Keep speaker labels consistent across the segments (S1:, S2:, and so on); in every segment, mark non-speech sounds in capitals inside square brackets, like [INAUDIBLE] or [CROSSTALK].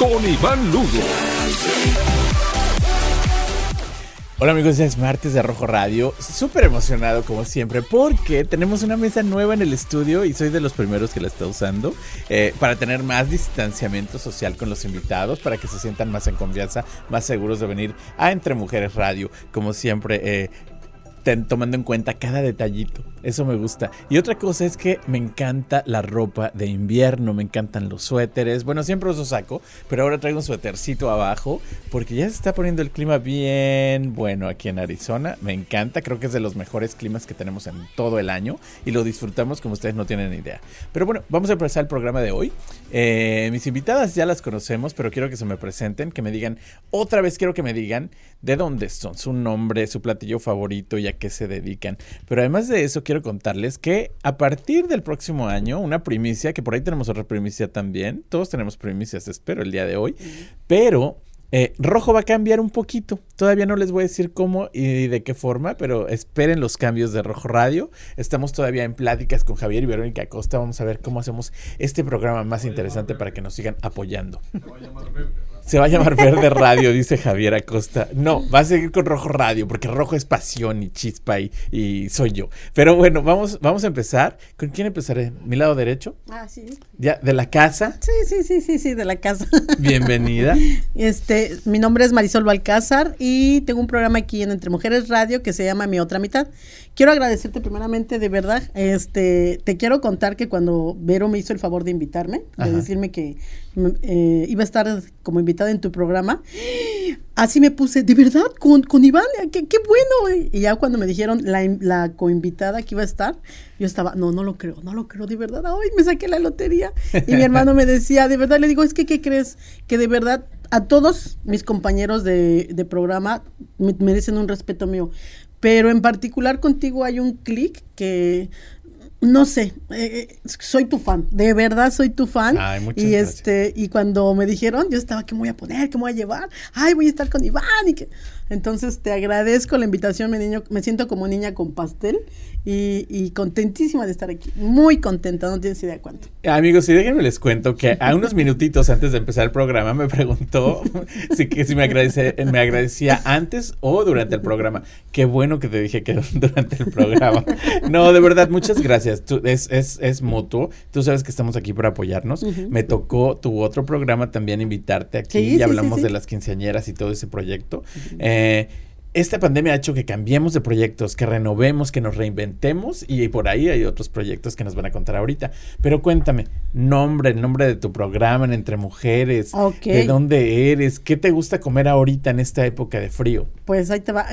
S1: con Iván Lugo.
S2: Hola amigos, es martes de Rojo Radio. Súper emocionado como siempre porque tenemos una mesa nueva en el estudio y soy de los primeros que la está usando eh, para tener más distanciamiento social con los invitados, para que se sientan más en confianza, más seguros de venir a Entre Mujeres Radio. Como siempre, eh, tomando en cuenta cada detallito. Eso me gusta. Y otra cosa es que me encanta la ropa de invierno, me encantan los suéteres. Bueno, siempre uso saco, pero ahora traigo un suétercito abajo porque ya se está poniendo el clima bien bueno aquí en Arizona. Me encanta, creo que es de los mejores climas que tenemos en todo el año y lo disfrutamos como ustedes no tienen idea. Pero bueno, vamos a empezar el programa de hoy. Eh, mis invitadas ya las conocemos, pero quiero que se me presenten, que me digan, otra vez quiero que me digan de dónde son, su nombre, su platillo favorito y a qué se dedican. Pero además de eso, quiero contarles que a partir del próximo año, una primicia, que por ahí tenemos otra primicia también, todos tenemos primicias, espero, el día de hoy, pero... Eh, rojo va a cambiar un poquito. Todavía no les voy a decir cómo y de qué forma, pero esperen los cambios de Rojo Radio. Estamos todavía en pláticas con Javier y Verónica Acosta. Vamos a ver cómo hacemos este programa más interesante para que nos sigan apoyando. Se va a llamar Verde Radio, [LAUGHS] dice Javier Acosta. No, va a seguir con Rojo Radio, porque Rojo es pasión y chispa y, soy yo. Pero bueno, vamos, vamos a empezar. ¿Con quién empezaré? ¿Mi lado derecho?
S3: Ah, sí.
S2: ¿Ya? ¿De la casa?
S3: Sí, sí, sí, sí, sí, de la casa.
S2: Bienvenida. [LAUGHS]
S3: Este, mi nombre es Marisol Balcázar y tengo un programa aquí en Entre Mujeres Radio que se llama Mi Otra Mitad. Quiero agradecerte primeramente, de verdad. Este, te quiero contar que cuando Vero me hizo el favor de invitarme, de decirme que eh, iba a estar como invitada en tu programa, así me puse, de verdad, con, con Iván, qué, qué bueno. Y ya cuando me dijeron la, la coinvitada que iba a estar, yo estaba, no, no lo creo, no lo creo, de verdad, ay, me saqué la lotería. Y mi hermano me decía, de verdad, le digo, es que, ¿qué crees? Que de verdad a todos mis compañeros de, de programa me merecen un respeto mío. Pero en particular contigo hay un clic que no sé, eh, eh, soy tu fan, de verdad soy tu fan.
S2: Ay,
S3: y este, y cuando me dijeron, yo estaba, ¿qué me voy a poner? ¿Qué me voy a llevar? Ay, voy a estar con Iván y que. Entonces te agradezco la invitación, mi niño. Me siento como niña con pastel y, contentísima de estar aquí. Muy contenta, no tienes idea cuánto.
S2: Amigos, y déjenme les cuento que a unos minutitos antes de empezar el programa me preguntó [LAUGHS] si, que si me, agradece, me agradecía antes o durante el programa. Qué bueno que te dije que [LAUGHS] durante el programa. No, de verdad, muchas gracias. es, es, es mutuo. Tú sabes que estamos aquí para apoyarnos. Me tocó tu otro programa también invitarte aquí y hablamos de las quinceañeras y todo ese proyecto. Eh, esta pandemia ha hecho que cambiemos de proyectos, que renovemos, que nos reinventemos y por ahí hay otros proyectos que nos van a contar ahorita. Pero cuéntame, nombre, el nombre de tu programa en Entre Mujeres, de dónde eres, qué te gusta comer ahorita en esta época de frío.
S3: Pues ahí te va.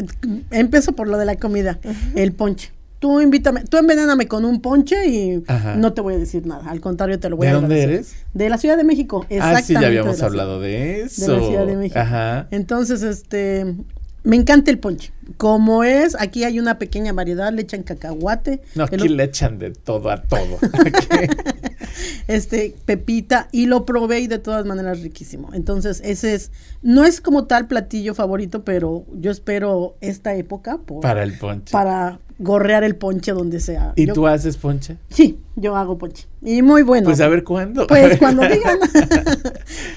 S3: Empiezo por lo de la comida, el ponche. Tú invítame, tú envenéname con un ponche y no te voy a decir nada. Al contrario, te lo voy a
S2: decir. ¿De dónde eres?
S3: De la Ciudad de México, exactamente.
S2: Ah, sí, ya habíamos hablado de eso.
S3: De la Ciudad de México. Ajá. Entonces, este, me encanta el ponche. Como es, aquí hay una pequeña variedad, le echan cacahuate.
S2: No, aquí le echan de todo a todo. [LAUGHS] [LAUGHS]
S3: este, pepita, y lo probé y de todas maneras riquísimo. Entonces, ese es, no es como tal platillo favorito, pero yo espero esta época.
S2: para el ponche.
S3: Para gorrear el ponche donde sea.
S2: ¿Y tú haces ponche?
S3: Sí, yo hago ponche. Y muy bueno.
S2: Pues a ver cuándo.
S3: Pues cuando [LAUGHS] digan.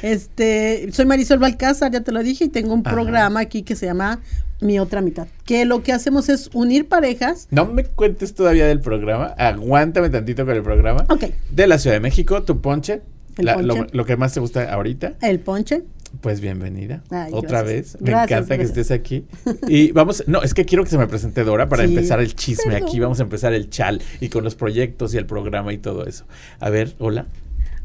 S3: este, soy Marisol Balcázar, ya te lo dije, y tengo un programa aquí que se llama Mi Otra Mitad. Que lo que hacemos es unir parejas.
S2: No me cuentes todavía del programa. Aguántame tantito con el programa.
S3: Ok.
S2: De la Ciudad de México, tu ponche. lo, que más te gusta ahorita.
S3: El ponche.
S2: Pues bienvenida. Otra vez. Me encanta que estés aquí. Y vamos, no, es que quiero que se me presente Dora para empezar el chisme aquí. Vamos a empezar el chal y con los proyectos y el programa y todo eso. A ver, hola.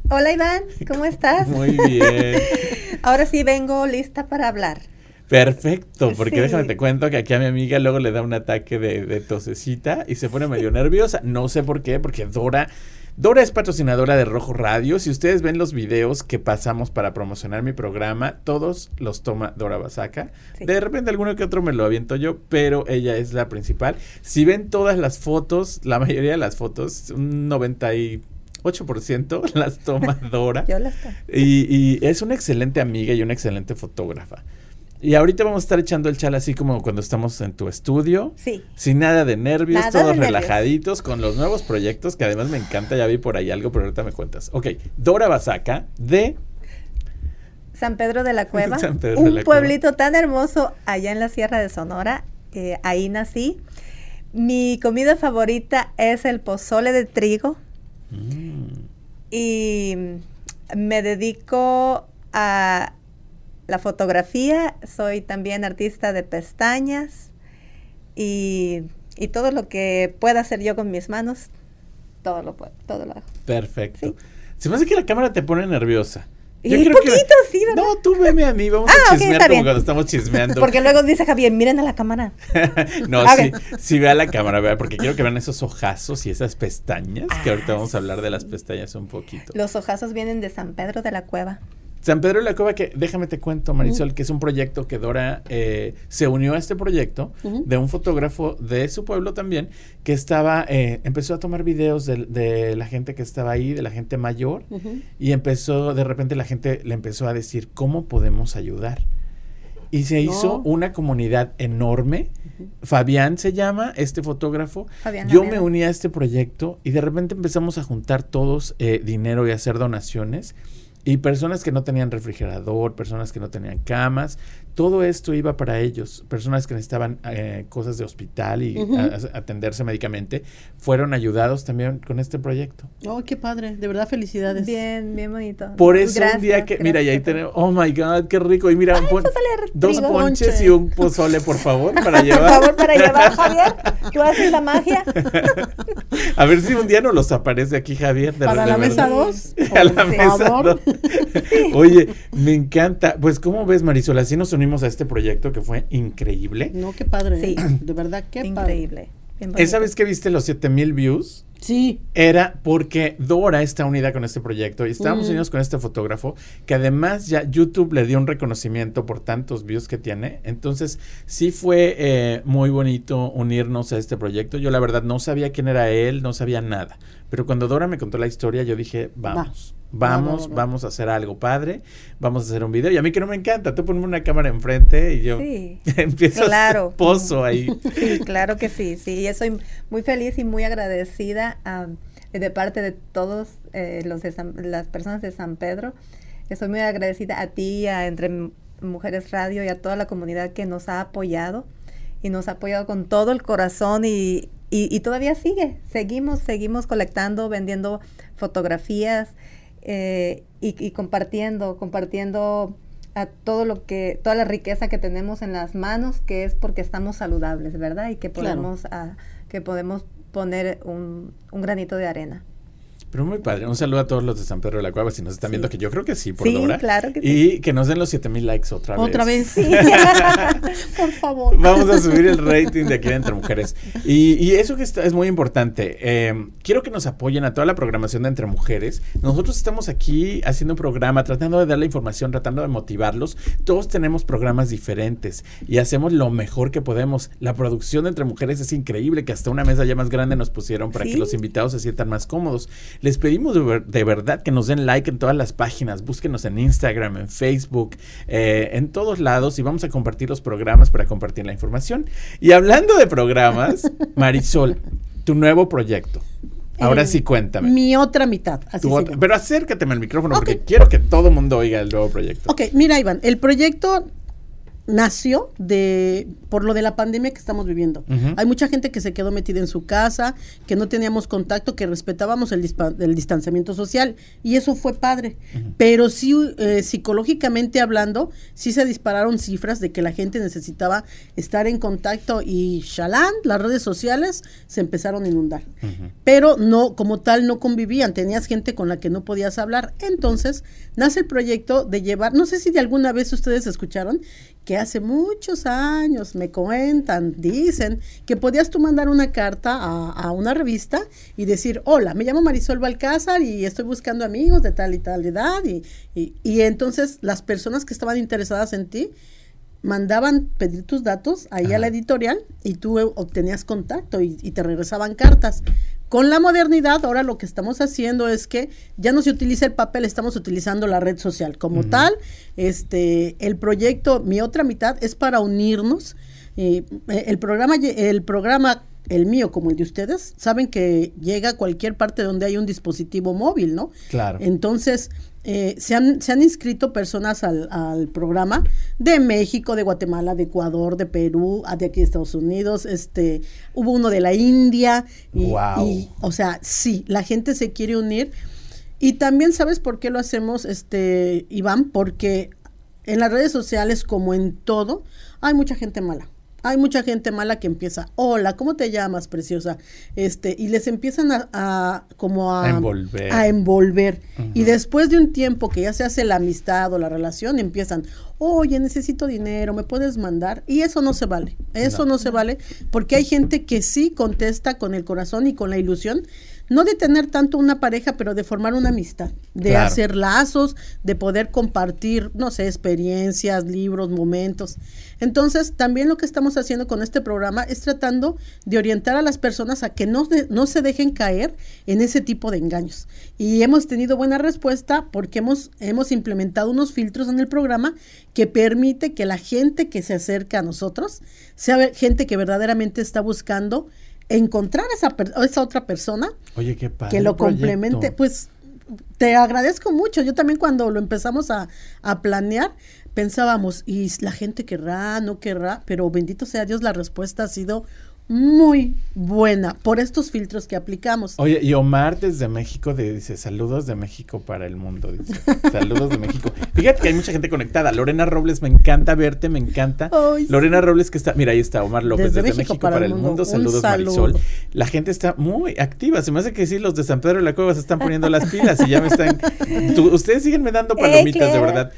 S4: Hola Iván, ¿cómo estás?
S2: Muy bien. [LAUGHS]
S4: Ahora sí vengo lista para hablar.
S2: Perfecto, porque déjame te cuento que aquí a mi amiga luego le da un ataque de, de tosecita y se pone medio nerviosa. No sé por qué, porque Dora Dora es patrocinadora de Rojo Radio. Si ustedes ven los videos que pasamos para promocionar mi programa, todos los toma Dora Basaca.
S4: Sí.
S2: De repente alguno que otro me lo aviento yo, pero ella es la principal. Si ven todas las fotos, la mayoría de las fotos, un 98% [LAUGHS] las toma [LAUGHS] Dora.
S4: Yo las tomo.
S2: Y, y es una excelente amiga y una excelente fotógrafa. Y ahorita vamos a estar echando el chal así como cuando estamos en tu estudio.
S4: Sí.
S2: Sin nada de nervios,
S4: Nada
S2: todos
S4: de nervios.
S2: relajaditos, con los nuevos proyectos que además me encanta. Ya vi por ahí algo, pero ahorita me cuentas. Ok, Dora Basaca de.
S4: San Pedro de la [LAUGHS] Cueva,
S2: San Pedro de
S4: un
S2: la
S4: pueblito tan hermoso allá en la Sierra de Sonora. eh, ahí nací. Mi comida favorita es el pozole de trigo
S2: Mm,
S4: y me dedico a la fotografía. Soy también artista de pestañas y, y todo lo que pueda hacer yo con mis manos, todo lo puedo, todo lo hago.
S2: perfecto.
S4: Sí.
S2: Se me hace que la cámara te pone nerviosa.
S4: Y un poquito, sí, ¿verdad?
S2: No, tú veme a mí, vamos [LAUGHS]
S4: Ah,
S2: a chismear como cuando estamos chismeando. [LAUGHS]
S4: Porque luego dice Javier, miren a la cámara. [LAUGHS]
S2: no,
S4: A
S2: sí, sí vea la cámara, vea, porque quiero que vean esos ojazos y esas pestañas, que
S4: Ah,
S2: ahorita vamos a hablar de las pestañas un poquito.
S4: Los ojazos vienen de San Pedro de la Cueva.
S2: San Pedro de la Cueva, que déjame te cuento, Marisol, que es un proyecto que Dora eh, se unió a este proyecto de un fotógrafo de su pueblo también, que estaba, eh, empezó a tomar videos de, de la gente que estaba ahí, de la gente mayor, y empezó, de repente la gente le empezó a decir, ¿cómo podemos ayudar? Y se hizo
S3: No.
S2: una comunidad enorme. Fabián se llama, este fotógrafo.
S4: Fabián
S2: Yo me uní a este proyecto y de repente empezamos a juntar todos eh, dinero y hacer donaciones. Y personas que no tenían refrigerador, personas que no tenían camas, todo esto iba para ellos. Personas que necesitaban eh, cosas de hospital y
S3: Ujú.
S2: a- a- atenderse médicamente, fueron ayudados también con este proyecto.
S3: Oh, qué padre, de verdad felicidades.
S4: Bien, bien bonito.
S2: Por eso un día
S4: Gracias,
S2: que, mira, y ahí tenemos, oh my God, qué rico. Y mira, pon-
S4: pozole de
S2: dos ponches
S3: Ponche.
S2: y un pozole, por favor, [LAUGHS] para
S4: Por
S2: llevar.
S4: favor, para [LAUGHS] llevar, Javier. Tú haces la magia. [LAUGHS]
S2: A ver si un día nos los aparece aquí, Javier. de-
S3: Para la mesa
S2: verdad.
S3: 2.
S2: A la
S3: por
S2: mesa. Oye, me encanta. Pues, ¿cómo ves, Marisol? Así nos unimos a este proyecto que fue increíble.
S3: No, qué padre.
S4: Sí.
S3: De verdad, qué padre.
S4: Increíble. bonito.
S2: Esa vez que viste los 7000 views,
S3: Sí.
S2: era porque Dora está unida con este proyecto y estábamos
S3: Mm.
S2: unidos con este fotógrafo que además ya YouTube le dio un reconocimiento por tantos views que tiene. Entonces sí fue eh, muy bonito unirnos a este proyecto. Yo la verdad no sabía quién era él, no sabía nada. Pero cuando Dora me contó la historia yo dije, vamos.
S3: Va, va,
S2: Vamos,
S3: va, va.
S2: vamos a hacer algo padre, vamos a hacer un video. Y a mí que no me encanta, tú ponme una cámara enfrente y yo
S4: Sí. [LAUGHS]
S2: empiezo a
S4: Claro.
S2: hacer pozo ahí. [LAUGHS]
S4: Sí, claro que sí, sí. Yo soy muy feliz y muy agradecida am, de parte de todos eh, los de San- las personas de San Pedro. Estoy muy agradecida a ti, a Entre Mujeres Radio y a toda la comunidad que nos ha apoyado y nos ha apoyado con todo el corazón y, y- y todavía sigue. Seguimos, seguimos colectando, vendiendo fotografías eh, y, y compartiendo, compartiendo a todo lo que, toda la riqueza que tenemos en las manos, que es porque estamos saludables, ¿verdad? Y que
S3: Claro.
S4: podemos, ah, que podemos poner un, un granito de arena.
S2: Pero muy padre. Un saludo a todos los de San Pedro de la Cueva, si nos están
S4: Sí.
S2: viendo, que yo creo que sí, por
S4: Sí,
S2: Dora.
S4: claro que sí.
S2: Y que nos den los 7000 likes otra vez.
S3: Otra vez.
S4: Sí. [LAUGHS]
S3: Por favor.
S2: Vamos a subir el rating de aquí de Entre Mujeres. Y, y eso que está, es muy importante. Eh, quiero que nos apoyen a toda la programación de Entre Mujeres. Nosotros estamos aquí haciendo un programa, tratando de darle información, tratando de motivarlos. Todos tenemos programas diferentes y hacemos lo mejor que podemos. La producción de Entre Mujeres es increíble, que hasta una mesa ya más grande nos pusieron para
S4: Sí.
S2: que los invitados se sientan más cómodos. Les pedimos de, ver- de verdad que nos den like en todas las páginas. Búsquenos en Instagram, en Facebook, eh, en todos lados y vamos a compartir los programas para compartir la información. Y hablando de programas, [LAUGHS] Marisol, tu nuevo proyecto. Ahora
S3: Eh,
S2: sí, cuéntame.
S3: Mi otra mitad. Así
S2: otra- pero acércateme al micrófono porque quiero que todo el mundo oiga el nuevo proyecto.
S3: Ok, mira, Iván, el proyecto nació de por lo de la pandemia que estamos viviendo. Hay mucha gente que se quedó metida en su casa, que no teníamos contacto, que respetábamos el, dispa- el distanciamiento social y eso fue padre. Pero sí, eh, psicológicamente hablando, sí se dispararon cifras de que la gente necesitaba estar en contacto y shalán, las redes sociales se empezaron a inundar. Pero no, como tal, no convivían, tenías gente con la que no podías hablar. Entonces, nace el proyecto de llevar, no sé si de alguna vez ustedes escucharon que hace muchos años me cuentan, dicen, que podías tú mandar una carta a, una revista y decir, hola, me llamo Marisol Balcázar y estoy buscando amigos de tal y tal edad. Y, y, entonces las personas que estaban interesadas en ti mandaban pedir tus datos ahí a la editorial y tú obtenías contacto y, y te regresaban cartas. Con la modernidad, ahora lo que estamos haciendo es que ya no se utiliza el papel, estamos utilizando la red social como tal. Este, el proyecto Mi otra mitad es para unirnos. Eh, el programa, el programa, el mío como el de ustedes, saben que llega a cualquier parte donde hay un dispositivo móvil, ¿no?
S2: Claro.
S3: Entonces, eh, se, han, se han inscrito personas al, al, programa de México, de Guatemala, de Ecuador, de Perú, ah, de aquí de Estados Unidos, este, hubo uno de la India, y, y, o sea, sí, la gente se quiere unir. Y también, ¿sabes por qué lo hacemos, este, Iván? Porque en las redes sociales, como en todo, hay mucha gente mala hay mucha gente mala que empieza, hola, ¿cómo te llamas, preciosa? Este, y les empiezan a, como a,
S2: envolver.
S3: A envolver. Y después de un tiempo que ya se hace la amistad o la relación, empiezan, oye, necesito dinero, ¿me puedes mandar? Y eso no se vale. Eso no se vale porque hay gente que sí contesta con el corazón y con la ilusión no de tener tanto una pareja, pero de formar una amistad, de hacer lazos, de poder compartir, no sé, experiencias, libros, momentos. Entonces, también lo que estamos haciendo con este programa es tratando de orientar a las personas a que no, no se dejen caer en ese tipo de engaños. Y hemos tenido buena respuesta porque hemos, hemos implementado unos filtros en el programa que permite que la gente que se acerca a nosotros sea gente que verdaderamente está buscando encontrar esa, esa otra persona
S2: Oye,
S3: que lo complemente. Pues te agradezco mucho. Yo también cuando lo empezamos a, a planear, pensábamos, y la gente querrá, no querrá, pero bendito sea Dios, la respuesta ha sido muy buena por estos filtros que aplicamos.
S2: Oye, y Omar desde México dice, saludos de México para el mundo, dice, [LAUGHS] saludos de México. Fíjate que hay mucha gente conectada. Lorena Robles, me encanta verte, me encanta. Lorena Robles que está, mira, ahí está Omar López desde, México, para, el mundo, saludos Marisol. La gente está muy activa, se me hace que sí, los de San Pedro de la Cueva se están poniendo las pilas y ya me están... [LAUGHS] ustedes siguen me dando palomitas, de verdad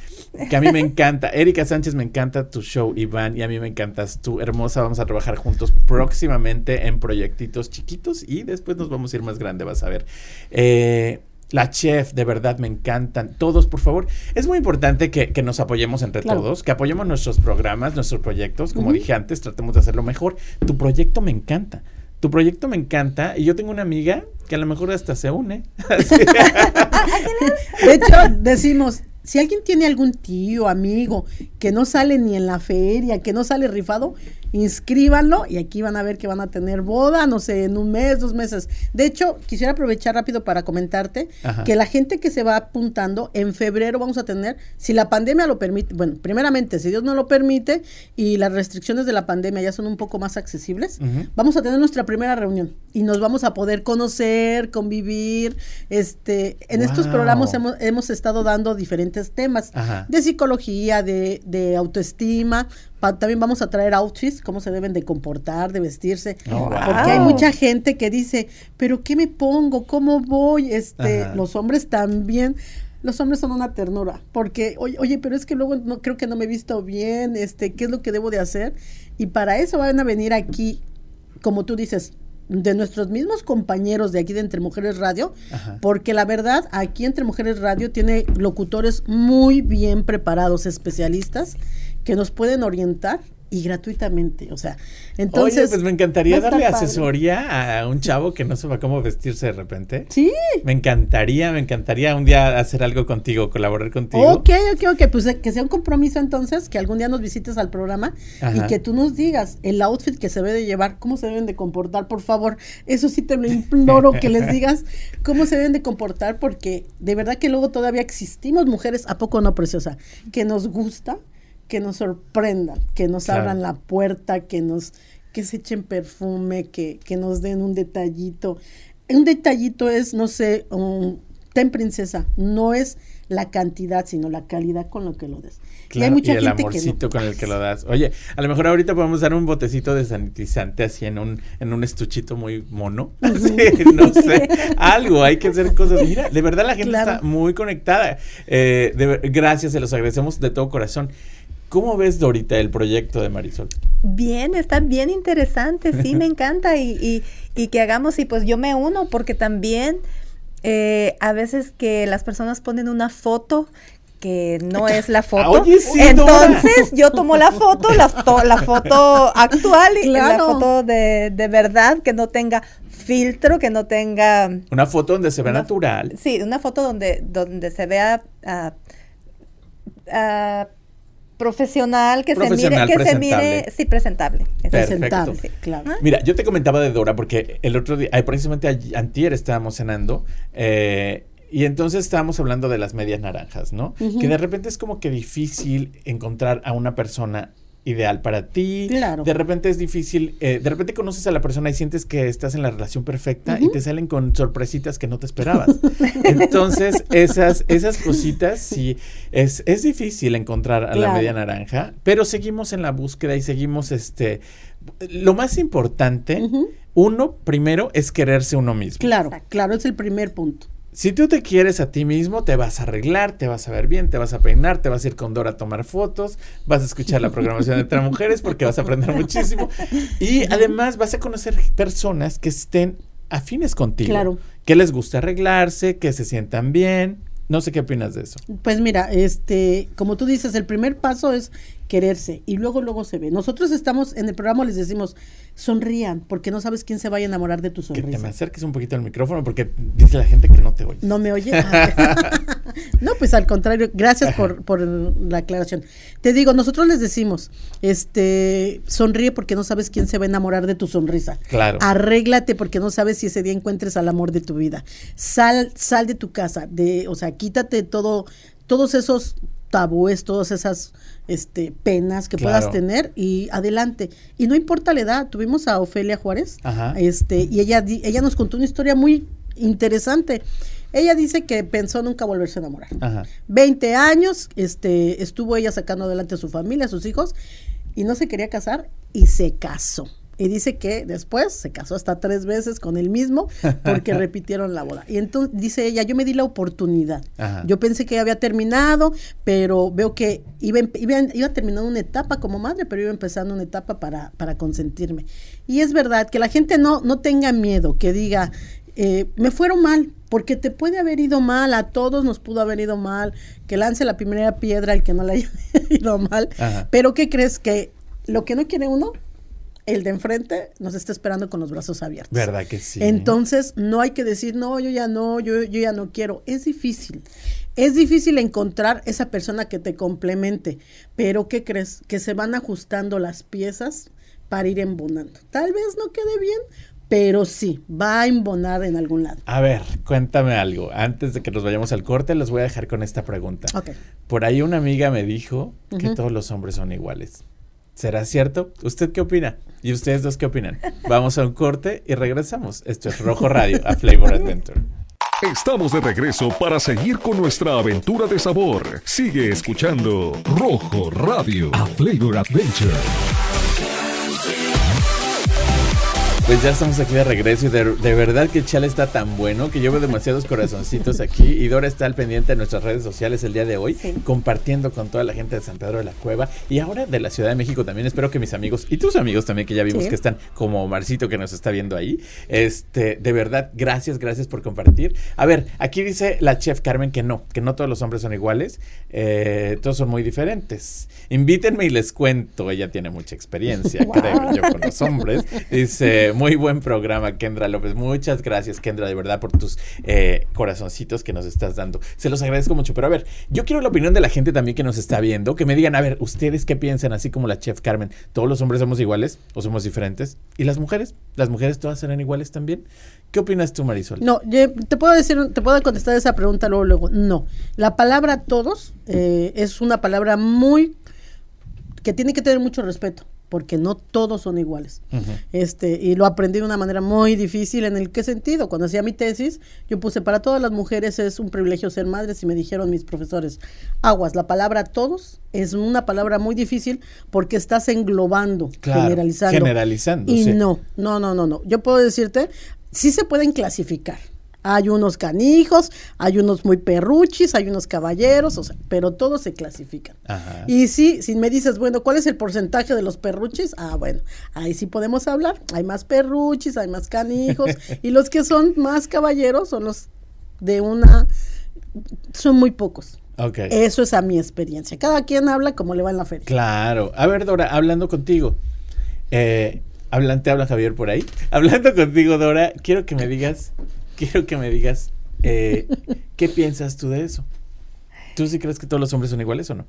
S2: que a mí me encanta. Erika Sánchez, me encanta tu show, Iván, y a mí me encantas tú, hermosa. Vamos a trabajar juntos próximamente en proyectitos chiquitos y después nos vamos a ir más grande, vas a ver. Eh, la chef, de verdad, me encantan. Todos, por favor. Es muy importante que, nos apoyemos entre todos, que apoyemos nuestros programas, nuestros proyectos. Como dije antes, tratemos de hacerlo mejor. Tu proyecto me encanta. Tu proyecto me encanta y yo tengo una amiga que a lo mejor hasta se une. [LAUGHS] [LAUGHS]
S3: de hecho, decimos, si alguien tiene algún tío, amigo, que no sale ni en la feria, que no sale rifado, inscríbanlo y aquí van a ver que van a tener boda, no sé, en un mes, dos meses. De hecho, quisiera aprovechar rápido para comentarte que la gente que se va apuntando, en febrero vamos a tener, si la pandemia lo permite, bueno, primeramente, si Dios no lo permite y las restricciones de la pandemia ya son un poco más accesibles, vamos a tener nuestra primera reunión y nos vamos a poder conocer, convivir. Este, en estos programas hemos, hemos estado dando diferentes temas de psicología, de, de autoestima, también vamos a traer outfits, cómo se deben de comportar, de vestirse, oh, porque hay mucha gente que dice, pero ¿qué me pongo? ¿Cómo voy? Este, los hombres también, los hombres son una ternura, porque oye, oye, pero es que luego no creo que no me he visto bien, este, ¿qué es lo que debo de hacer? Y para eso van a venir aquí, como tú dices, de nuestros mismos compañeros de aquí de Entre Mujeres Radio, porque la verdad, aquí Entre Mujeres Radio tiene locutores muy bien preparados, especialistas, que nos pueden orientar y gratuitamente, o sea, entonces... Oye,
S2: pues me encantaría darle asesoría a un chavo que no sepa cómo vestirse de repente.
S3: Sí.
S2: Me encantaría, me encantaría un día hacer algo contigo, colaborar contigo.
S3: Ok, ok, ok, pues eh, que sea un compromiso entonces, que algún día nos visites al programa y que tú nos digas el outfit que se debe de llevar, cómo se deben de comportar, por favor. Eso sí te lo imploro que les digas cómo se deben de comportar, porque de verdad que luego todavía existimos mujeres, ¿a poco no, preciosa? Que nos gusta que nos sorprendan, que nos abran la puerta, que nos que se echen perfume, que, que nos den un detallito. Un detallito es, no sé, un, ten princesa, no es la cantidad, sino la calidad con lo que lo des.
S2: y hay mucha el amorcito con el que lo das. Oye, a lo mejor ahorita podemos dar un botecito de sanitizante así en un, en un estuchito muy mono. [LAUGHS] no sé, algo, hay que hacer cosas. Mira, de verdad la gente está muy conectada. Eh, gracias, se los agradecemos de todo corazón. ¿Cómo ves, Dorita, el proyecto de Marisol?
S4: Bien, está bien interesante, sí, me [LAUGHS] encanta y, y, y, que hagamos y pues yo me uno porque también eh, a veces que las personas ponen una foto que no es la [LAUGHS] foto.
S2: Oye, sí,
S4: Entonces yo tomo la foto, la, la foto actual y la foto de, de, verdad que no tenga filtro, que no tenga...
S2: Una foto donde se vea natural.
S4: Sí, una foto donde, donde se vea... Uh, uh, profesional que se mire que se mire sí presentable.
S2: Presentable sí, claro. Mira yo te comentaba de Dora porque el otro día precisamente antier estábamos cenando eh, y entonces estábamos hablando de las medias naranjas, ¿no? Que de repente es como que difícil encontrar a una persona ideal para ti.
S3: Claro.
S2: De repente es difícil, eh, de repente conoces a la persona y sientes que estás en la relación perfecta y te salen con sorpresitas que no te esperabas. Entonces, esas, esas cositas sí, es, es difícil encontrar a la media naranja, pero seguimos en la búsqueda y seguimos, este, lo más importante, uno, primero, es quererse uno mismo.
S3: Claro, claro, es el primer punto.
S2: Si tú te quieres a ti mismo, te vas a arreglar, te vas a ver bien, te vas a peinar, te vas a ir con Dora a tomar fotos, vas a escuchar la programación de Entre Mujeres porque vas a aprender muchísimo. Y además vas a conocer personas que estén afines contigo.
S3: Claro.
S2: Que les guste arreglarse, que se sientan bien. No sé qué opinas de eso.
S3: Pues mira, este, como tú dices, el primer paso es quererse y luego luego se ve. Nosotros estamos en el programa les decimos, sonrían, porque no sabes quién se va a enamorar de tu sonrisa.
S2: Que te me acerques un poquito al micrófono porque dice la gente que no te oye.
S3: No me oye. [LAUGHS] [LAUGHS] no, pues al contrario, gracias por, por la aclaración. Te digo, nosotros les decimos, este, sonríe porque no sabes quién se va a enamorar de tu sonrisa.
S2: Claro.
S3: Arréglate porque no sabes si ese día encuentres al amor de tu vida. Sal, sal de tu casa, de, o sea, quítate todo, todos esos tabúes, todas esas este, penas que puedas tener y adelante. Y no importa la edad, tuvimos a Ofelia Juárez, este, y ella, ella nos contó una historia muy interesante. Ella dice que pensó nunca volverse a enamorar. Veinte 20 años, este, estuvo ella sacando adelante a su familia, a sus hijos, y no se quería casar y se casó. Y dice que después se casó hasta tres veces con el mismo porque [LAUGHS] repitieron la boda. Y entonces dice ella, yo me di la oportunidad. Yo pensé que había terminado, pero veo que iba, iba, iba, terminando una etapa como madre, pero iba empezando una etapa para, para consentirme. Y es verdad que la gente no, no tenga miedo, que diga, eh, me fueron mal, porque te puede haber ido mal, a todos nos pudo haber ido mal, que lance la primera piedra el que no le haya [LAUGHS] ido mal. Pero ¿qué crees? Que lo que no quiere uno el de enfrente nos está esperando con los brazos abiertos.
S2: ¿Verdad que sí?
S3: Entonces, no hay que decir, no, yo ya no, yo, yo ya no quiero. Es difícil. Es difícil encontrar esa persona que te complemente, pero ¿qué crees? Que se van ajustando las piezas para ir embonando. Tal vez no quede bien, pero sí, va a embonar en algún lado.
S2: A ver, cuéntame algo. Antes de que nos vayamos al corte, les voy a dejar con esta pregunta.
S3: Okay.
S2: Por ahí una amiga me dijo que todos los hombres son iguales. ¿Será cierto? ¿Usted qué opina? ¿Y ustedes dos qué opinan? Vamos a un corte y regresamos. Esto es Rojo Radio, a Flavor Adventure.
S1: Estamos de regreso para seguir con nuestra aventura de sabor. Sigue escuchando Rojo Radio, a Flavor Adventure.
S2: Pues ya estamos aquí de regreso y de, verdad que Chale está tan bueno que yo veo demasiados corazoncitos aquí y Dora está al pendiente de nuestras redes sociales el día de hoy, compartiendo con toda la gente de San Pedro de la Cueva y ahora de la Ciudad de México también. Espero que mis amigos y tus amigos también que ya vimos que están como Omarcito que nos está viendo ahí. Este, de verdad, gracias, gracias por compartir. A ver, aquí dice la chef Carmen que no, que no todos los hombres son iguales, eh, todos son muy diferentes. Invítenme y les cuento, ella tiene mucha experiencia, [LAUGHS] creo yo, con los hombres. Dice, muy buen programa, Kendra López. Muchas gracias, Kendra, de verdad, por tus eh, corazoncitos que nos estás dando. Se los agradezco mucho. Pero a ver, yo quiero la opinión de la gente también que nos está viendo, que me digan, a ver, ¿ustedes qué piensan? Así como la chef Carmen, ¿todos los hombres somos iguales o somos diferentes? ¿Y las mujeres? ¿Las mujeres todas serán iguales también? ¿Qué opinas tú, Marisol?
S3: No, te puedo decir, te puedo contestar esa pregunta luego, luego. No. La palabra todos eh, es una palabra muy que tiene que tener mucho respeto porque no todos son iguales. este, y lo aprendí de una manera muy difícil. ¿En el qué sentido? Cuando hacía mi tesis, yo puse para todas las mujeres es un privilegio ser madres y me dijeron mis profesores, aguas, la palabra todos es una palabra muy difícil porque estás englobando, generalizando.
S2: Generalizando.
S3: Y no, no, no, no, no. Yo puedo decirte, sí se pueden clasificar Hay unos canijos, hay unos muy perruchis, hay unos caballeros, o sea, pero todos se clasifican.
S2: Ajá.
S3: Y sí, si me dices, bueno, ¿cuál es el porcentaje de los perruchis? Ah, bueno, ahí sí podemos hablar. Hay más perruchis, hay más canijos, [LAUGHS] y los que son más caballeros son los de una, son muy pocos.
S2: Ok.
S3: Eso es a mi experiencia. Cada quien habla como le va en la feria.
S2: Claro. A ver, Dora, hablando contigo. Eh, hablante habla Javier por ahí. [LAUGHS] Hablando contigo, Dora, quiero que me digas, quiero que me digas, eh, ¿qué piensas tú de eso? ¿Tú sí crees que todos los hombres son iguales o no?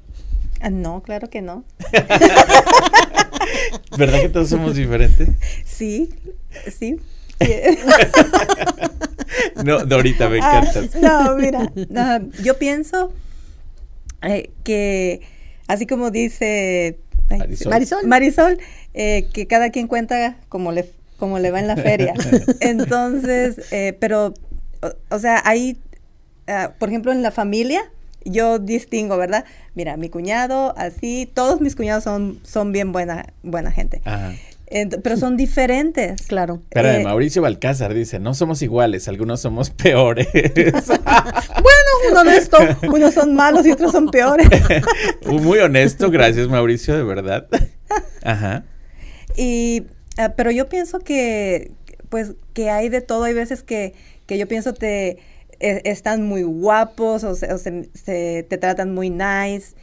S4: Ah, no, claro que no. [LAUGHS]
S2: ¿Verdad que todos somos diferentes?
S4: Sí, sí. [LAUGHS]
S2: No, Dorita, me
S4: Ah,
S2: encantas.
S4: no, mira, yo pienso eh, que así como dice.
S2: Marisol.
S3: Marisol,
S4: eh, que cada quien cuenta como le como le va en la feria. [LAUGHS] Entonces, eh, pero, o, o sea, hay, ah, por ejemplo, en la familia, yo distingo, ¿verdad? Mira, mi cuñado, así, todos mis cuñados son, son bien buena, buena gente.
S2: Ajá.
S4: Pero son diferentes.
S3: Claro.
S2: Pero
S4: Eh,
S2: Mauricio Balcázar dice, no somos iguales, algunos somos peores. [LAUGHS]
S3: Bueno, un honesto.
S4: Unos son malos y otros son peores. [LAUGHS]
S2: Muy honesto, gracias Mauricio, de verdad. Ajá.
S4: Y, ah, pero yo pienso que, pues, que hay de todo. Hay veces que, que yo pienso te eh, están muy guapos o, se, o se- se- te tratan muy nice.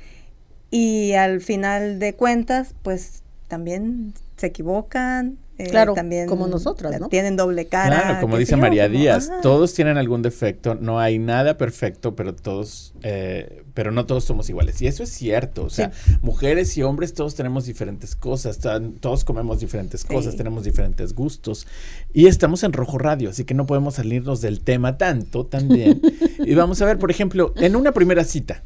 S4: Y al final de cuentas, pues, también se equivocan. Eh,
S3: Claro,
S4: también
S3: como nosotras, ¿no?
S4: Tienen doble cara.
S2: Claro, como dice
S4: yo,
S2: María
S4: como-
S2: Díaz,
S4: ajá.
S2: todos tienen algún defecto, no hay nada perfecto, pero todos, eh, pero no todos somos iguales. Y eso es cierto, o sea, mujeres y hombres todos tenemos diferentes cosas, todos comemos diferentes
S4: Sí.
S2: cosas, tenemos diferentes gustos. Y estamos en Rojo Radio, así que no podemos salirnos del tema tanto también. [LAUGHS] y vamos a ver, por ejemplo, en una primera cita,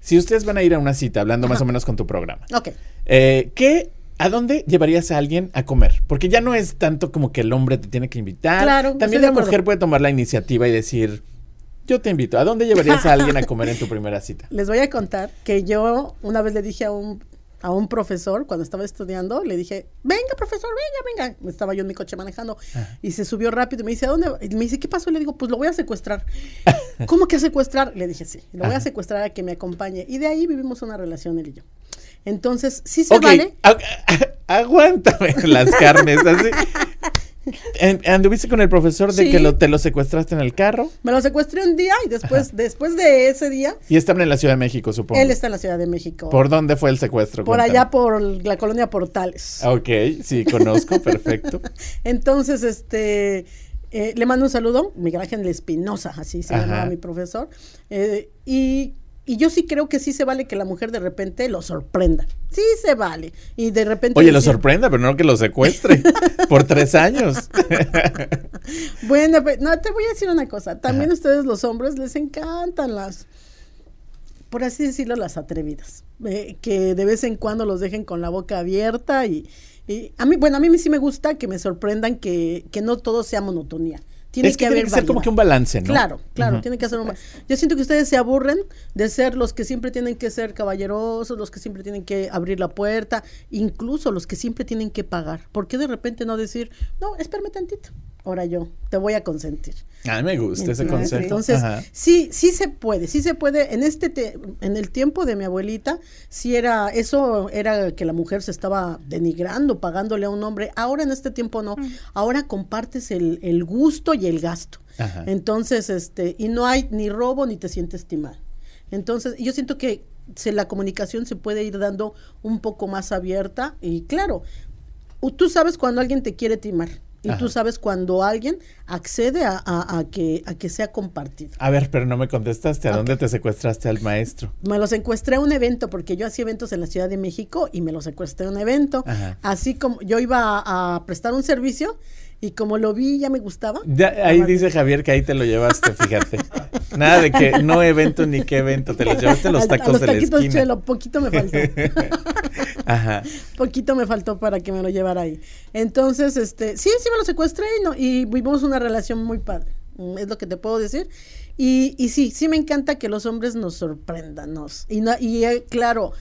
S2: si ustedes van a ir a una cita, hablando más o menos con tu programa,
S3: Ok.
S2: eh, ¿qué, ¿A dónde llevarías a alguien a comer? Porque ya no es tanto como que el hombre te tiene que invitar.
S3: Claro,
S2: También la mujer puede tomar la iniciativa y decir, yo te invito. ¿A dónde llevarías a alguien a comer en tu primera cita? [LAUGHS]
S3: Les voy a contar que yo una vez le dije a un, a un profesor, cuando estaba estudiando, le dije, venga, profesor, venga, venga. Estaba yo en mi coche manejando y se subió rápido y me dice, ¿a dónde? va?" Y me dice, ¿qué pasó? Y le digo, pues lo voy a secuestrar. [LAUGHS] ¿Cómo que a secuestrar? Le dije, sí, lo voy a secuestrar a que me acompañe. Y de ahí vivimos una relación él y yo. Entonces, sí se
S2: Ok,
S3: vale.
S2: a- [LAUGHS] aguántame las carnes. Así. ¿Anduviste con el profesor de
S3: Sí.
S2: que lo, te lo secuestraste en el carro?
S3: Me lo secuestré un día y después, después de ese día,
S2: Y estaban en la Ciudad de México, supongo.
S3: él está en la Ciudad de México.
S2: ¿Por dónde fue el secuestro?
S3: por
S2: Cuéntame.
S3: allá, por la colonia Portales.
S2: Ok, sí, conozco, [LAUGHS] perfecto.
S3: Entonces, este, eh, le mando un saludo, Miguel Ángel Espinosa, así se
S2: Ajá.
S3: llamaba mi profesor. eh, y, y yo sí creo que sí se vale que la mujer de repente lo sorprenda. Sí se vale. Y de repente...
S2: Oye, lo sorprenda, pero no que lo secuestre [LAUGHS] por tres años. [LAUGHS]
S3: Bueno, pues, no, te voy a decir una cosa. También
S2: Ajá.
S3: ustedes los hombres les encantan las, por así decirlo, las atrevidas. eh, que de vez en cuando los dejen con la boca abierta y, y a mí, bueno, a mí sí me gusta que me sorprendan que, que no todo sea monotonía. Tiene
S2: es que,
S3: que
S2: tiene
S3: haber
S2: que ser como que un balance, ¿no?
S3: Claro, claro,
S2: Ujú.
S3: tiene que ser un... Yo siento que ustedes se aburren de ser los que siempre tienen que ser caballerosos, los que siempre tienen que abrir la puerta, incluso los que siempre tienen que pagar. ¿Por qué de repente no decir, no, espérame tantito, ahora yo te voy a consentir?
S2: A mí me gusta ese concepto.
S3: Entonces,
S2: Ajá.
S3: sí, sí se puede, sí se puede. En este, te- en el tiempo de mi abuelita, sí era, eso era que la mujer se estaba denigrando, pagándole a un hombre. Ahora en este tiempo no. Ahora compartes el, el gusto y el gasto.
S2: Ajá.
S3: Entonces, este, y no hay ni robo ni te sientes timado. Entonces, yo siento que se, la comunicación se puede ir dando un poco más abierta y claro, tú sabes cuando alguien te quiere timar y
S2: Ajá.
S3: tú sabes cuando alguien accede a, a- a que, a que sea compartido.
S2: A ver, pero no me contestaste. ¿A dónde te secuestraste al maestro?
S3: Me lo secuestré a un evento porque yo hacía eventos en la Ciudad de México y me lo secuestré a un evento.
S2: Ajá.
S3: Así como yo iba a, a prestar un servicio y como lo vi ya me gustaba.
S2: Ya, ahí dice Javier que ahí te lo llevaste, fíjate. Nada de que no evento ni qué evento, te los llevaste los
S3: a
S2: tacos
S3: los
S2: de la
S3: taquitos
S2: esquina.
S3: chelo, poquito me faltó. [LAUGHS]
S2: Ajá.
S3: poquito me faltó para que me lo llevara ahí. Entonces, este, sí, sí me lo secuestré y, no, y vivimos una relación muy padre. Mm, Es lo que te puedo decir. Y, y sí, sí me encanta que los hombres nos sorprendan. Nos, y, no- y eh, claro,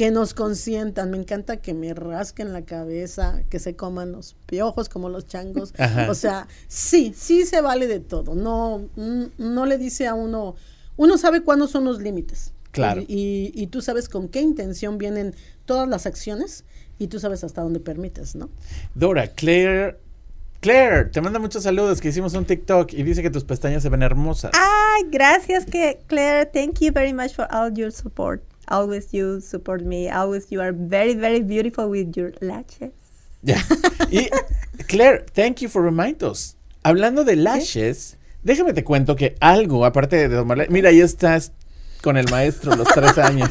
S3: que nos consientan. Me encanta que me rasquen la cabeza, que se coman los piojos como los changos. [LAUGHS]
S2: Ajá.
S3: O sea, sí, sí se vale de todo. No, no le dice a uno, uno sabe cuándo son los límites.
S2: Claro.
S3: Y, y tú sabes con qué intención vienen todas las acciones y tú sabes hasta dónde permites, ¿no?
S2: Dora, Claire. Claire, te manda muchos saludos que hicimos un TikTok y dice que tus pestañas se ven hermosas.
S4: Ay, gracias que Claire, thank you very much for all your support. Always you support me. Always you are very very beautiful with your lashes.
S2: Ya. [LAUGHS] Y Claire, thank you for remind us. Hablando de lashes, déjame te cuento que algo, aparte de tomarle. Mira, ahí estás con el maestro los tres años.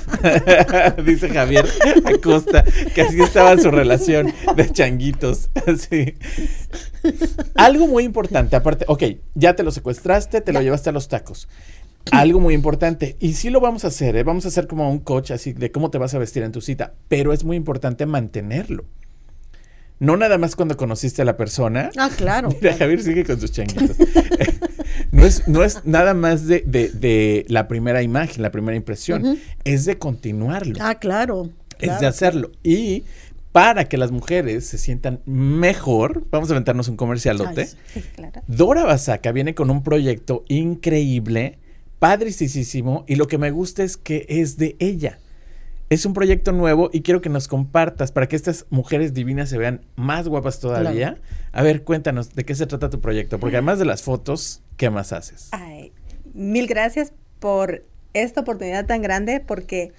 S2: [LAUGHS] Dice Javier Acosta que así estaba su relación de changuitos. [LAUGHS] Así. Algo muy importante, aparte, ok, ya te lo secuestraste, te lo llevaste a los tacos. [CLEARS THROAT] Algo muy importante, y sí lo vamos a hacer, ¿eh? vamos a hacer como un coach así de cómo te vas a vestir en tu cita, pero es muy importante mantenerlo. No nada más cuando conociste a la persona.
S3: Ah, claro. [LAUGHS]
S2: Mira, Javier sigue con sus changuitos. [LAUGHS] no, es, no es nada más de, de- de la primera imagen, la primera impresión. Es de continuarlo.
S3: Ah, claro.
S2: es de hacerlo. Y para que las mujeres se sientan mejor, vamos a aventarnos un comercialote.
S3: Ay.
S4: Sí, claro.
S2: Dora Basaca viene con un proyecto increíble, padricísimo, y lo que me gusta es que es de ella. Es un proyecto nuevo y quiero que nos compartas para que estas mujeres divinas se vean más guapas todavía. A ver, cuéntanos de qué se trata tu proyecto, porque además de las fotos, ¿qué más haces?
S4: Ay, mil gracias por esta oportunidad tan grande porque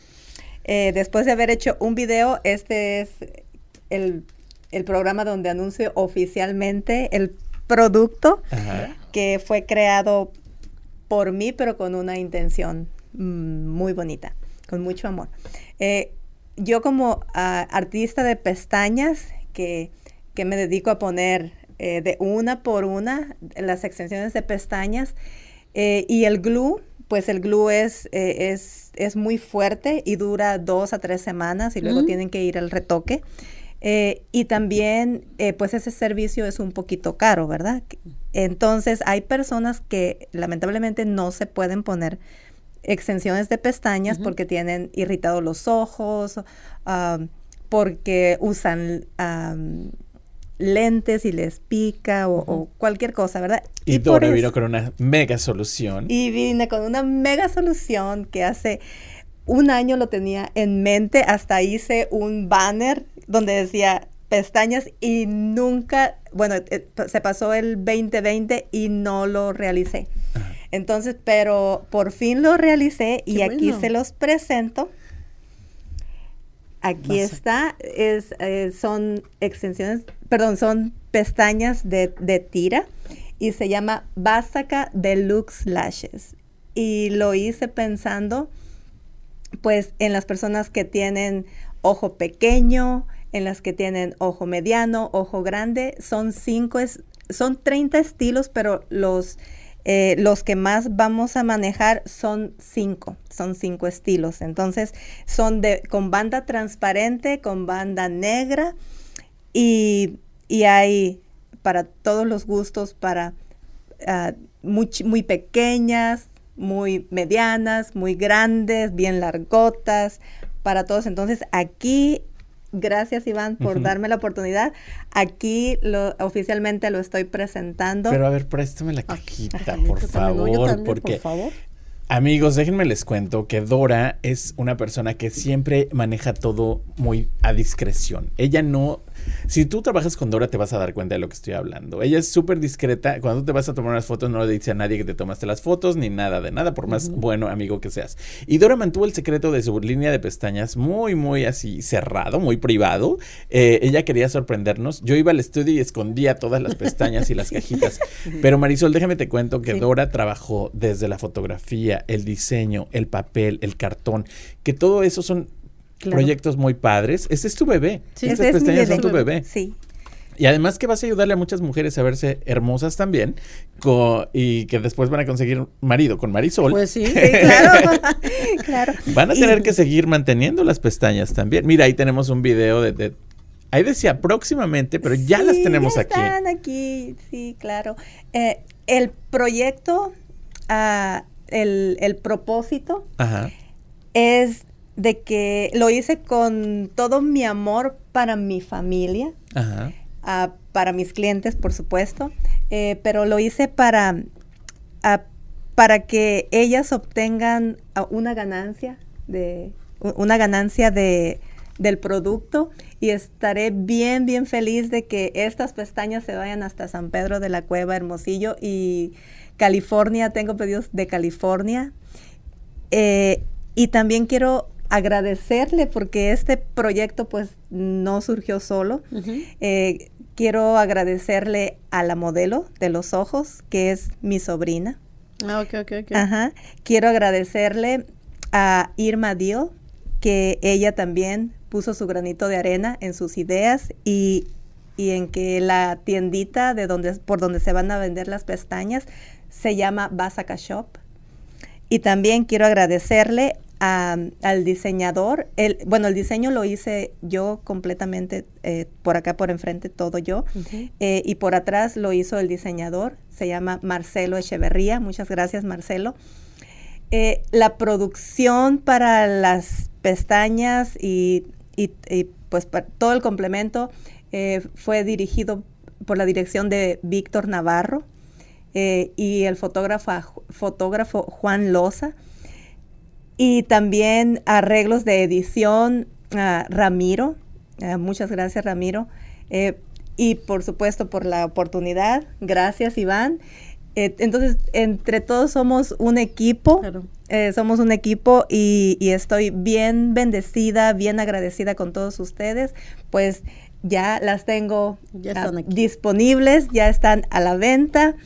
S4: eh, después de haber hecho un video, este es el, el programa donde anuncio oficialmente el producto
S2: Ajá.
S4: que fue creado por mí, pero con una intención mm, muy bonita, con mucho amor. Eh, yo como ah, artista de pestañas, que, que me dedico a poner eh, de una por una las extensiones de pestañas, eh, y el glue, pues el glue es, eh, es, es muy fuerte y dura dos a tres semanas y luego tienen que ir al retoque. Eh, y también, eh, pues ese servicio es un poquito caro, ¿verdad? Entonces, hay personas que lamentablemente no se pueden poner extensiones de pestañas porque tienen irritados los ojos, porque usan am, lentes y les pica o, o cualquier cosa, ¿verdad?
S2: Y,
S4: por
S2: Dora vino con una mega solución.
S4: y vine con una mega solución que hace un año lo tenía en mente, hasta hice un banner donde decía pestañas y nunca, bueno, eh, se pasó el 2020 y no lo realicé.
S2: Ajá.
S4: Entonces, pero por fin lo realicé y
S3: Qué
S4: aquí
S3: bueno.
S4: se los presento. Aquí
S3: Vas
S4: está, es, eh, son extensiones, perdón, son pestañas de, de tira y se llama Basaca Deluxe Lashes. Y lo hice pensando, pues, en las personas que tienen ojo pequeño, en las que tienen ojo mediano, ojo grande. Son cinco, es- son 30 estilos, pero los, eh, los que más vamos a manejar son cinco, son cinco estilos. Entonces, son de, con banda transparente, con banda negra y, y hay para todos los gustos, para ah, muy, muy pequeñas, muy medianas, muy grandes, bien largotas, para todos. Entonces, aquí, gracias Iván por darme la oportunidad. Aquí lo, oficialmente lo estoy presentando.
S2: Pero a ver, préstame la cajita, por
S3: también,
S2: favor,
S3: también,
S2: porque
S3: por favor.
S2: Amigos, déjenme les cuento que Dora es una persona que siempre maneja todo muy a discreción. Ella no... Si tú trabajas con Dora te vas a dar cuenta de lo que estoy hablando. Ella es súper discreta. Cuando te vas a tomar unas fotos no le dice a nadie que te tomaste las fotos ni nada de nada, por más bueno amigo que seas. Y Dora mantuvo el secreto de su línea de pestañas muy, muy así cerrado, muy privado. Eh, ella quería sorprendernos. Yo iba al estudio y escondía todas las pestañas y las [LAUGHS] cajitas. Pero Marisol, déjame te cuento que
S3: Sí.
S2: Dora trabajó desde la fotografía, el diseño, el papel, el cartón, que todo eso son
S3: Claro.
S2: proyectos muy padres. Este es tu bebé.
S3: Sí,
S2: Estas
S4: Ese es
S2: pestañas son tu bebé.
S4: Sí.
S2: Y además que vas a ayudarle a muchas mujeres a verse hermosas también y que después van a conseguir marido con Marisol.
S3: Pues sí.
S4: Sí, [LAUGHS] claro. [LAUGHS] claro.
S2: Van a tener
S4: Y-
S2: que seguir manteniendo las pestañas también. Mira, ahí tenemos un video de... de- ahí decía próximamente, pero ya las tenemos
S4: ya
S2: aquí.
S4: Están aquí, sí, claro. Eh, el proyecto, ah, el, el propósito
S2: Ajá.
S4: es de que lo hice con todo mi amor para mi familia,
S2: Ajá.
S4: ah, para mis clientes, por supuesto, eh, pero lo hice para, ah, para que ellas obtengan ah, una ganancia de una ganancia de del producto y estaré bien bien feliz de que estas pestañas se vayan hasta San Pedro de la Cueva, Hermosillo y California. Tengo pedidos de California. Eh, y también quiero agradecerle porque este proyecto pues no surgió solo. Eh, quiero agradecerle a la modelo de los ojos, que es mi sobrina.
S3: Ah, ok, ok, ok.
S4: Ajá. Quiero agradecerle a Irma Dio, que ella también puso su granito de arena en sus ideas y, y en que la tiendita de donde, por donde se van a vender las pestañas se llama Basaka Shop. Y también quiero agradecerle a- al diseñador. El, bueno, el diseño lo hice yo completamente, eh, por acá por enfrente, todo yo. Eh, y por atrás lo hizo el diseñador, se llama Marcelo Echeverría. Muchas gracias, Marcelo. Eh, la producción para las pestañas y, y- y, pues todo el complemento fue dirigido por la dirección de Víctor Navarro y el fotógrafo, fotógrafo Juan Loza. Y también arreglos de edición a Ramiro. Ah, muchas gracias, Ramiro. Eh, y por supuesto por la oportunidad. Gracias, Iván. Eh, entonces, entre todos somos un equipo.
S3: Claro.
S4: Eh, somos un equipo y, y estoy bien bendecida, bien agradecida con todos ustedes. Pues ya las tengo
S3: Ya
S4: ah,
S3: están
S4: disponibles, ya están a la venta.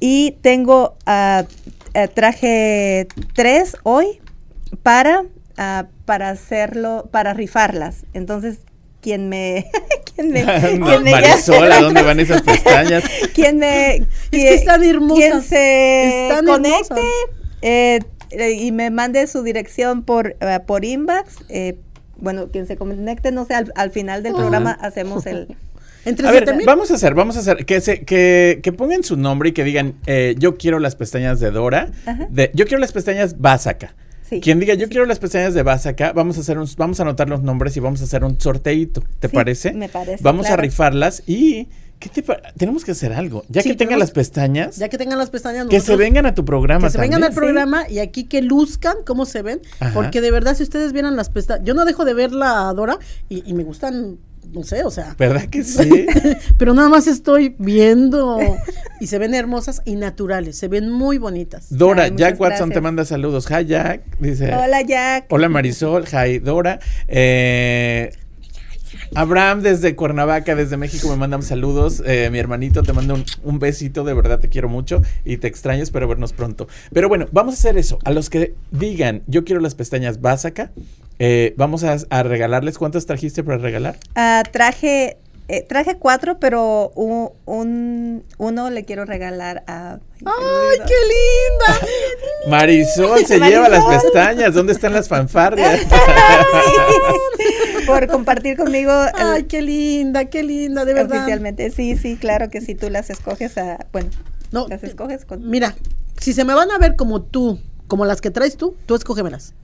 S4: Y tengo, eh, traje tres hoy para, ah, para hacerlo, para rifarlas. Entonces, quien me, [LAUGHS] quien me, [LAUGHS] quien me-
S2: Marisol, ¿a dónde van esas pestañas? [LAUGHS]
S4: quien me,
S3: que están hermosas,
S4: quien se
S3: están
S4: conecte eh, eh, y me mande su dirección por, eh, por inbox. eh, bueno, quien se conecte, no sé, al, al final del programa hacemos el...
S3: Entre
S2: A ver, vamos a hacer, vamos a hacer, que se, que, que pongan su nombre y que digan, eh, yo quiero las pestañas de Dora,
S4: Ajá.
S2: de, yo quiero las pestañas Básaca.
S4: Sí.
S2: Quien diga, yo quiero las pestañas de Básaca, vamos a hacer un, vamos a anotar los nombres y vamos a hacer un sorteito, ¿te
S4: Sí,
S2: parece?
S4: me parece,
S2: Vamos a rifarlas y, ¿qué te tenemos que hacer algo, ya
S3: Sí,
S2: que tengan las pestañas,
S3: Ya que tengan las pestañas.
S2: que se vengan a tu programa
S3: que se vengan al programa y aquí que luzcan cómo se ven.
S2: Ajá.
S3: Porque de verdad, si ustedes vieran las pestañas, yo no dejo de ver la Dora y, y me gustan, no sé, o sea.
S2: ¿Verdad que sí? [LAUGHS]
S3: Pero nada más estoy viendo y se ven hermosas y naturales, se ven muy bonitas.
S2: Dora,
S4: Ay,
S2: Jack Watson te manda saludos. Hi Jack, dice.
S4: Hola, Jack.
S2: Hola Marisol, hi Dora. Eh, Abraham desde Cuernavaca, desde México, me mandan saludos. Eh, mi hermanito te manda un, un besito, de verdad te quiero mucho y te extraño, espero vernos pronto. Pero bueno, vamos a hacer eso. A los que digan, yo quiero las pestañas Básaca, eh, vamos a, a regalarles. ¿Cuántas trajiste para regalar?
S4: Ah, traje, eh, traje cuatro, pero un, un- uno le quiero regalar a...
S3: ¡Ay, qué linda! [LAUGHS]
S2: Marisol se lleva las pestañas. ¿Dónde están las fanfarrias? [LAUGHS]
S4: Por compartir conmigo el-
S3: ¡Ay, qué linda, qué linda, de verdad!
S4: oficialmente. Sí, sí, claro que si tú las escoges, a, bueno,
S3: No,
S4: las escoges con...
S3: Mira, si se me van a ver como tú, como las que traes tú, tú escógemelas.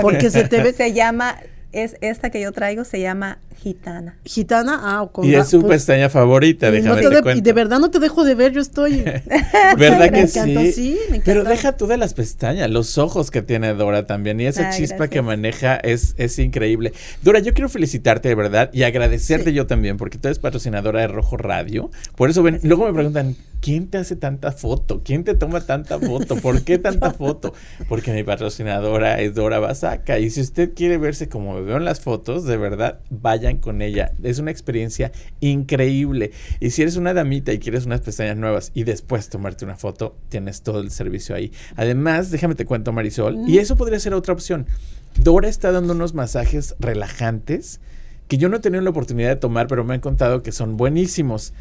S3: Porque se te ve
S4: Se llama, es esta que yo traigo, se llama gitana.
S3: gitana, ah, o con
S2: y es su
S3: pues,
S2: pestaña favorita,
S3: no
S2: déjame
S3: te
S2: te
S3: de, y
S2: cuento.
S3: de verdad no te dejo de ver, yo estoy. [LAUGHS]
S2: ¿Verdad
S3: Me
S2: que
S3: encantó,
S2: sí?
S3: sí, me
S2: Pero deja tú de las pestañas, los ojos que tiene Dora también y esa
S4: Ay,
S2: chispa que maneja es, es increíble. Dora, yo quiero felicitarte de verdad y agradecerte
S3: Sí.
S2: yo también porque tú eres patrocinadora de Rojo Radio. Por eso ven, luego me preguntan, ¿quién te hace tanta foto? ¿Quién te toma tanta foto? ¿Por qué [LAUGHS] tanta foto? Porque mi patrocinadora es Dora Basaca y si usted quiere verse como me veo en las fotos, de verdad, vayan con ella. Es una experiencia increíble. Y si eres una damita y quieres unas pestañas nuevas y después tomarte una foto, tienes todo el servicio ahí. Además, déjame te cuento, Marisol, y eso podría ser otra opción. Dora está dando unos masajes relajantes que yo no he tenido la oportunidad de tomar, pero me han contado que son buenísimos.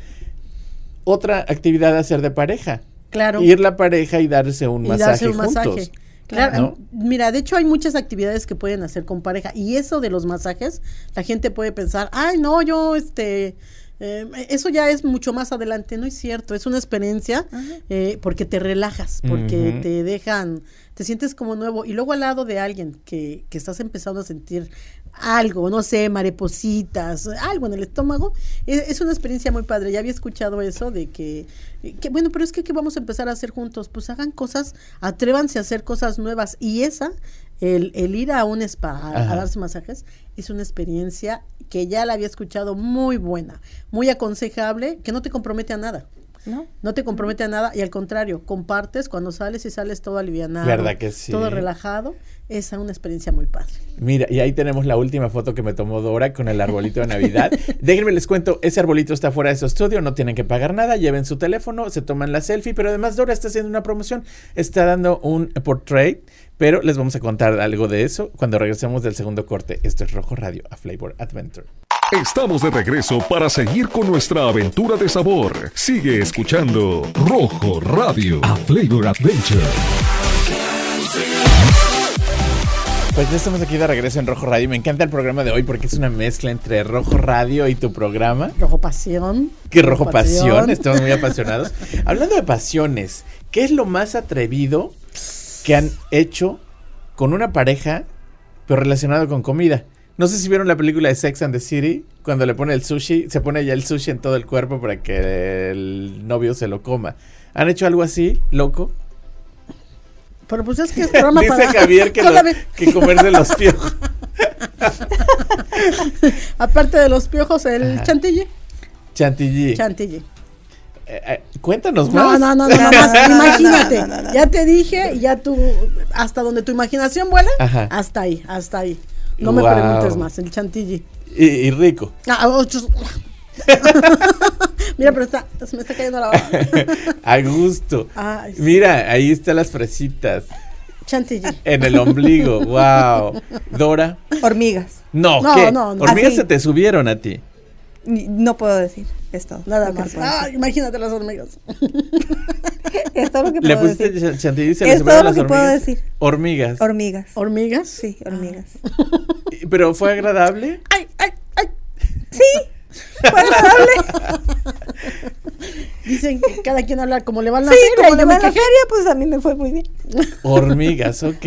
S2: Otra actividad a hacer de pareja.
S3: Claro.
S2: Ir la pareja y darse un
S3: y
S2: masaje
S3: darse un
S2: juntos.
S3: masaje. Claro,
S2: ¿no?
S3: mira, de hecho hay muchas actividades que pueden hacer con pareja y eso de los masajes, la gente puede pensar, ay, no, yo, este, eh, eso ya es mucho más adelante, no es cierto, es una experiencia eh, porque te relajas, porque te dejan, te sientes como nuevo y luego al lado de alguien que, que estás empezando a sentir algo, no sé, maripositas, algo en el estómago, es, es una experiencia muy padre. Ya había escuchado eso de que, que, bueno, pero es que ¿qué vamos a empezar a hacer juntos? Pues hagan cosas, atrévanse a hacer cosas nuevas y esa, el, el ir a un spa a, darse masajes, es una experiencia que ya la había escuchado muy buena, muy aconsejable, que no te compromete a nada.
S4: ¿No?
S3: No te compromete a nada y al contrario, compartes cuando sales y sales todo alivianado.
S2: ¿Verdad que sí?
S3: Todo relajado. Es una experiencia muy padre.
S2: Mira, y ahí tenemos la última foto que me tomó Dora con el arbolito de Navidad. [LAUGHS] Déjenme les cuento, ese arbolito está fuera de su estudio, no tienen que pagar nada, lleven su teléfono, se toman la selfie, pero además Dora está haciendo una promoción, está dando un portrait, pero les vamos a contar algo de eso cuando regresemos del segundo corte. Esto es Rojo Radio, a Flavor Adventure.
S1: Estamos de regreso para seguir con nuestra aventura de sabor. Sigue escuchando Rojo Radio, a Flavor Adventure.
S2: Pues ya estamos aquí de regreso en Rojo Radio. Me encanta el programa de hoy porque es una mezcla entre Rojo Radio y tu programa.
S3: Rojo Pasión.
S2: Qué rojo pasión, estamos muy apasionados. Hablando de pasiones, ¿qué es lo más atrevido que han hecho con una pareja, pero relacionado con comida? No sé si vieron la película de Sex and the City, cuando le pone el sushi, se pone ya el sushi en todo el cuerpo para que el novio se lo coma. ¿Han hecho algo así, loco?
S3: Pero pues es que es [LAUGHS] programa
S2: Dice
S3: para...
S2: Javier que, lo- que comerse los piojos. [LAUGHS]
S3: Aparte de los piojos, el
S2: Ajá.
S3: chantilly.
S2: Chantilly.
S3: Chantilly.
S2: Eh, eh, cuéntanos
S3: No,
S2: más.
S3: no, no, no, no, más. [LAUGHS] Imagínate. Ya te dije, y ya tú, hasta donde tu imaginación vuela,
S2: Ajá.
S3: hasta ahí, hasta ahí. No me preguntes más, el chantilly.
S2: Y, y rico.
S3: Ah, ocho- [LAUGHS] Mira, pero está, se me está cayendo la baba. [LAUGHS]
S2: A gusto.
S3: Ay, sí.
S2: Mira, ahí están las fresitas.
S3: Chantilly.
S2: En el ombligo. wow. [LAUGHS] Dora.
S4: Hormigas.
S2: No,
S3: No,
S2: ¿qué?
S3: no, no.
S2: Hormigas
S4: Así.
S2: se te subieron a ti.
S4: No puedo decir. Es todo.
S3: Nada más.
S4: puedo.
S3: Ah, imagínate las hormigas. [LAUGHS]
S4: Es todo lo que
S2: Le
S4: puedo
S2: pusiste
S4: decir.
S2: ch- chantilly y se le
S4: Es todo lo
S2: las
S4: que puedo
S2: hormigas.
S4: decir.
S2: Hormigas.
S4: Hormigas.
S3: ¿Hormigas?
S4: Sí, hormigas.
S2: Y- Pero fue agradable.
S3: Ay, ay, ay.
S4: Sí, fue agradable. [LAUGHS]
S3: Dicen que cada quien habla como le va en la
S4: Sí,
S3: feria.
S4: como le
S3: yo
S4: va la feria, pues a mí me fue muy bien.
S2: Hormigas, ok.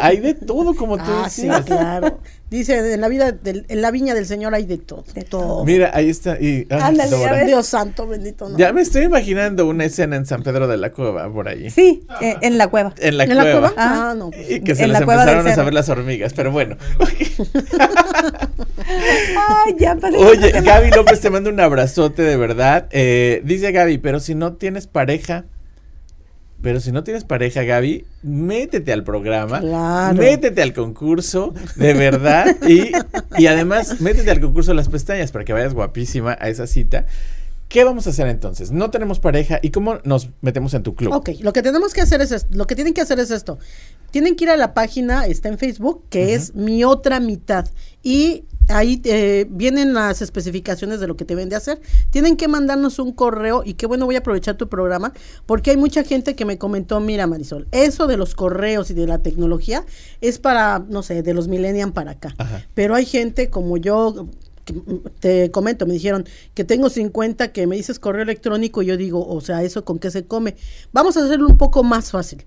S2: Hay de todo como tú
S3: Ah, sí,
S2: decías.
S3: claro. Dice, en la vida, del- en la viña del Señor hay de todo.
S4: De
S3: todo.
S2: Mira, ahí está. Y, ah,
S4: Ándale, a.
S3: Dios santo, bendito. No.
S2: Ya me estoy imaginando una escena en San Pedro de la Cueva por ahí.
S4: Sí, eh, en la cueva.
S2: En la
S3: ¿En
S2: cueva.
S3: la cueva?
S4: Ah.
S3: No. pues,
S2: Y que se
S4: En
S2: les
S4: la
S2: empezaron a saber las hormigas, pero bueno. [LAUGHS]
S4: Ay, ya.
S2: Oye, Gaby López te manda un abrazote de verdad. Eh, dice Gaby, pero si no tienes pareja, pero si no tienes pareja, Gaby, métete al programa,
S3: Claro.
S2: métete al concurso, de verdad, y, y además métete al concurso de las pestañas para que vayas guapísima a esa cita. ¿Qué vamos a hacer entonces? No tenemos pareja y cómo nos metemos en tu club.
S3: Ok, lo que tenemos que hacer es esto, lo que tienen que hacer es esto. Tienen que ir a la página, está en Facebook, que es Mi Otra Mitad. Y ahí eh, vienen las especificaciones de lo que te ven de hacer. Tienen que mandarnos un correo y qué bueno, voy a aprovechar tu programa porque hay mucha gente que me comentó, mira Marisol, eso de los correos y de la tecnología es para, no sé, de los millennials para acá.
S2: Ajá.
S3: Pero hay gente como yo, que, mm, te comento, me dijeron que tengo 50, que me dices correo electrónico, y yo digo, o sea, ¿eso con qué se come? Vamos a hacerlo un poco más fácil.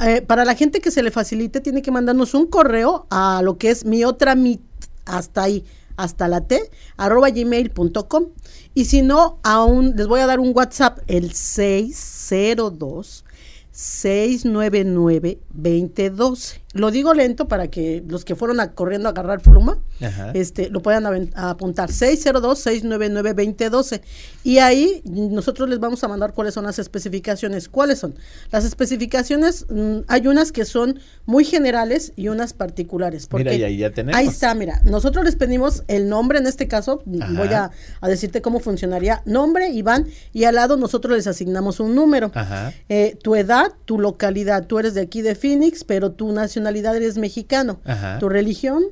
S3: Eh, para la gente que se le facilite, tiene que mandarnos un correo a lo que es mi otra mit, hasta ahí, hasta la T, arroba gmail.com. Y si no, aún les voy a dar un WhatsApp, el 602 699-2012. Lo digo lento para que los que fueron a, corriendo a agarrar pluma,
S2: Ajá.
S3: este, lo puedan apuntar. 602-699-2012. Y ahí nosotros les vamos a mandar cuáles son las especificaciones. ¿Cuáles son? Las especificaciones, mm, hay unas que son muy generales y unas particulares.
S2: Mira,
S3: porque
S2: y ahí ya tenemos.
S3: Ahí está, mira. Nosotros les pedimos el nombre, en este caso, mm,
S2: Ajá.
S3: voy a, a decirte cómo funcionaría. Nombre, Iván, y al lado nosotros les asignamos un número.
S2: Ajá.
S3: Eh, tu edad, tu localidad. Tú eres de aquí de Phoenix, pero tu nacionalidad eres mexicano.
S2: Ajá.
S3: Tu religión,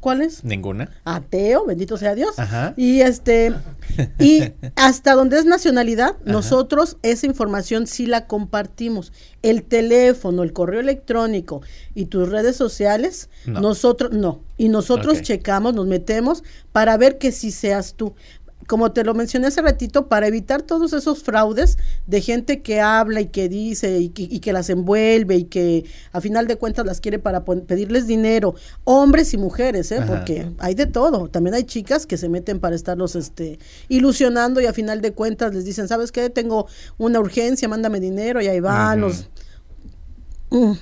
S3: ¿cuál es?
S2: Ninguna.
S3: Ateo, bendito sea Dios.
S2: Ajá.
S3: Y este, [LAUGHS] y hasta donde es nacionalidad, nosotros esa información sí la compartimos. El teléfono, el correo electrónico y tus redes sociales,
S2: No.
S3: nosotros no. Y nosotros checamos, nos metemos para ver que sí seas tú. Como te lo mencioné hace ratito, para evitar todos esos fraudes de gente que habla y que dice y que, y que las envuelve y que a final de cuentas las quiere para pedirles dinero, hombres y mujeres, ¿eh?
S2: Ajá.
S3: porque hay de todo. También hay chicas que se meten para estarlos este, ilusionando y a final de cuentas les dicen, ¿sabes qué? Tengo una urgencia, mándame dinero y ahí van los... Mm,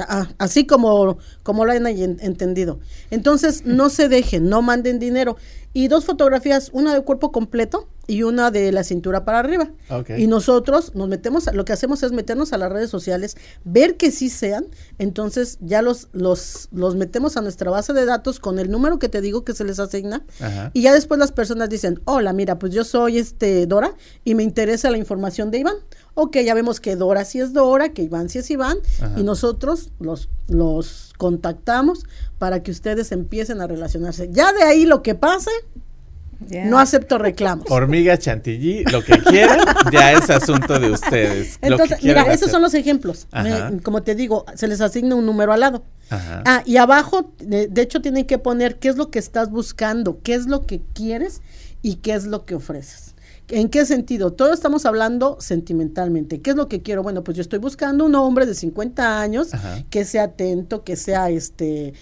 S3: ah, así como, como lo hayan en- entendido. Entonces, no se dejen, no manden dinero. Y dos fotografías, una de cuerpo completo y una de la cintura para arriba. Y nosotros nos metemos, a- lo que hacemos es meternos a las redes sociales, ver que sí sean, entonces ya los, los, los metemos a nuestra base de datos con el número que te digo que se les asigna.
S2: Ajá.
S3: Y ya después las personas dicen, hola, mira, pues yo soy este Dora y me interesa la información de Iván. Ok, ya vemos que Dora sí es Dora, que Iván sí es Iván,
S2: Ajá.
S3: y nosotros los, los contactamos para que ustedes empiecen a relacionarse. Ya de ahí lo que pase, No acepto reclamos.
S2: Hormiga chantilly, lo que quieran, ya es asunto de ustedes.
S3: Entonces, mira, esos son los ejemplos. Me- como te digo, se les asigna un número al lado.
S2: Ajá.
S3: Ah, y abajo, de, de hecho, tienen que poner qué es lo que estás buscando, qué es lo que quieres y qué es lo que ofreces. ¿En qué sentido? Todo estamos hablando sentimentalmente. ¿Qué es lo que quiero? Bueno, pues yo estoy buscando un hombre de 50 años
S2: Ajá.
S3: que sea atento, que sea este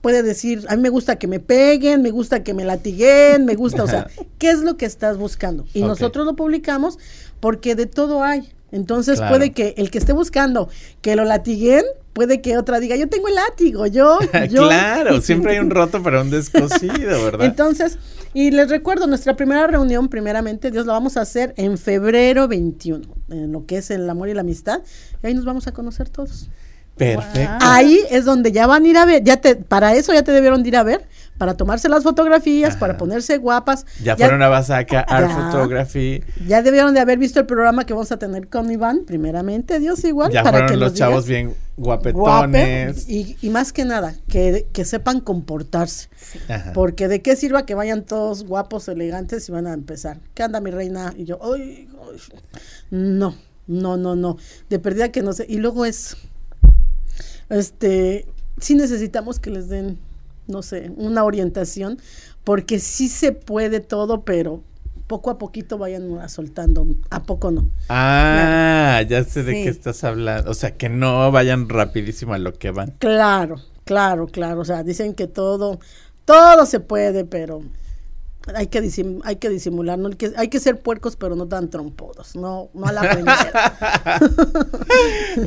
S3: puede decir, a mí me gusta que me peguen, me gusta que me latiguen, me gusta, o sea, [LAUGHS] ¿qué es lo que estás buscando? Y nosotros lo publicamos porque de todo hay. Entonces
S2: Claro.
S3: puede que el que esté buscando que lo latiguen, puede que otra diga, yo tengo el látigo, yo, [LAUGHS] yo.
S2: claro, [LAUGHS] siempre hay un roto para un descosido, ¿verdad?
S3: Entonces, y les recuerdo, nuestra primera reunión, primeramente, Dios la vamos a hacer en febrero 21, en lo que es el amor y la amistad, y ahí nos vamos a conocer todos.
S2: Perfecto.
S3: Ahí es donde ya van a ir a ver, ya te, para eso ya te debieron de ir a ver, para tomarse las fotografías,
S2: Ajá.
S3: para ponerse guapas.
S2: Ya fueron a Basaca, [LAUGHS] Art
S3: Ya.
S2: Photography.
S3: Ya debieron de haber visto el programa que vamos a tener con Iván, primeramente, Dios igual.
S2: Ya
S3: para
S2: fueron
S3: que
S2: los chavos
S3: digas.
S2: bien
S3: Guape,
S2: guapetones.
S3: y, y más que nada, que, que sepan comportarse.
S2: Ajá.
S3: Porque de qué sirva que vayan todos guapos, elegantes y van a empezar. ¿Qué anda mi reina? Y yo, ay, ay". no, no, no, no. De perdida que no sé. Y luego es, este, sí necesitamos que les den, no sé, una orientación, porque sí se puede todo, pero poco a poquito vayan soltando. ¿A poco no?
S2: Ah, ya sé de
S4: Sí.
S2: qué estás hablando. O sea, que no vayan rapidísimo a lo que van.
S3: Claro, claro, claro. O sea, dicen que todo, todo se puede, pero hay que, disim- hay que disimular, ¿no? Hay que, hay que ser puercos, pero no tan trompudos, no, no a la primera.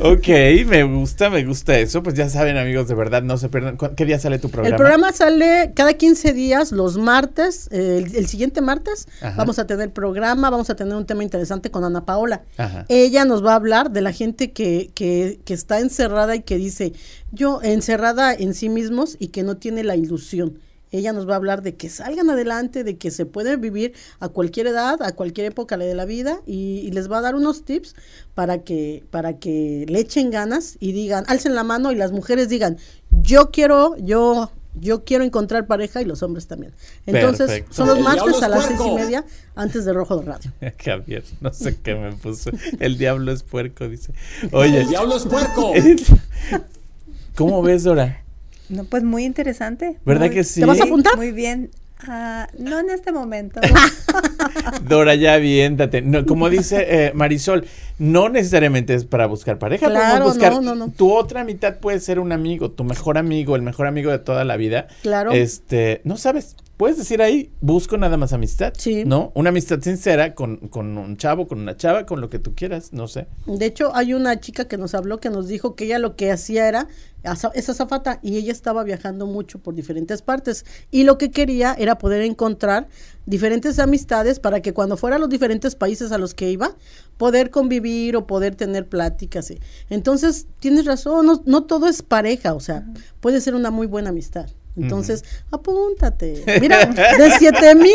S3: [LAUGHS]
S2: ok, me gusta, me gusta eso. Pues ya saben, amigos, de verdad, no se pierdan. ¿Cu- ¿Qué día sale tu programa?
S3: El programa sale cada 15 días, los martes. eh, el, el siguiente martes
S2: Ajá.
S3: vamos a tener programa, vamos a tener un tema interesante con Ana Paola.
S2: Ajá.
S3: Ella nos va a hablar de la gente que, que, que está encerrada y que dice, yo encerrada en sí mismos y que no tiene la ilusión. Ella nos va a hablar de que salgan adelante, de que se puede vivir a cualquier edad, a cualquier época de la vida y, y les va a dar unos tips para que, para que le echen ganas y digan, alcen la mano y las mujeres digan, yo quiero, yo, yo quiero encontrar pareja y los hombres también. Entonces,
S2: Perfecto.
S3: son los martes
S5: es
S3: a las seis y media antes de Rojo de Radio. [LAUGHS]
S2: Javier, no sé qué me puso. El diablo es puerco, dice. Oye,
S5: El diablo es puerco. [LAUGHS]
S2: ¿cómo ves, Dora?
S4: No, pues muy interesante.
S2: ¿Verdad
S4: Muy-
S2: que sí?
S3: ¿Te vas a apuntar?
S4: Muy bien. Ah, no en este momento. [LAUGHS]
S2: Dora, ya aviéntate. No, como dice eh, Marisol, no necesariamente es para buscar pareja.
S3: Claro,
S2: buscar.
S3: no, no, no.
S2: Tu otra mitad puede ser un amigo, tu mejor amigo, el mejor amigo de toda la vida.
S3: Claro.
S2: Este, no sabes, puedes decir ahí, busco nada más amistad.
S3: Sí.
S2: ¿No? Una amistad sincera con, con un chavo, con una chava, con lo que tú quieras, no sé.
S3: De hecho, hay una chica que nos habló que nos dijo que ella lo que hacía era, aza- es azafata, y ella estaba viajando mucho por diferentes partes. Y lo que quería era poder encontrar diferentes amistades para que cuando fuera a los diferentes países a los que iba, poder convivir o poder tener pláticas. y- Entonces, tienes razón, no, no todo es pareja, o sea, puede ser una muy buena amistad. Entonces, apúntate. [LAUGHS] Mira, de siete mil,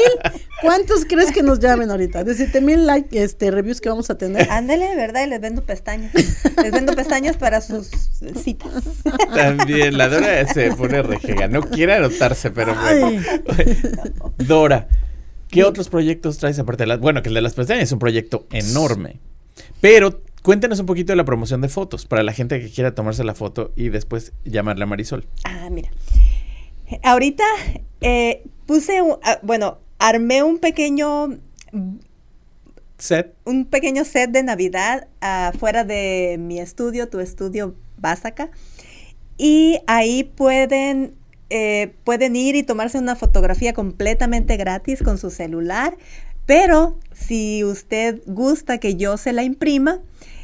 S3: ¿cuántos crees que nos llamen ahorita? De siete mil like, este, reviews que vamos a tener.
S4: Ándale, ¿verdad? Y les vendo pestañas. Les vendo pestañas para sus citas.
S2: También, la Dora se pone rejega. No quiere anotarse, pero bueno. Dora, ¿qué otros proyectos traes aparte de las... Bueno, que el de las pestañas es un proyecto enorme. Pero cuéntanos un poquito de la promoción de fotos para la gente que quiera tomarse la foto y después llamarle a Marisol.
S4: Ah, mira. Ahorita eh, puse, un- ah, bueno, armé un pequeño
S2: Set.
S4: un pequeño set de Navidad afuera de mi estudio, tu estudio Básaca. Y ahí pueden, eh, pueden ir y tomarse una fotografía completamente gratis con su celular. Pero si usted gusta que yo se la imprima,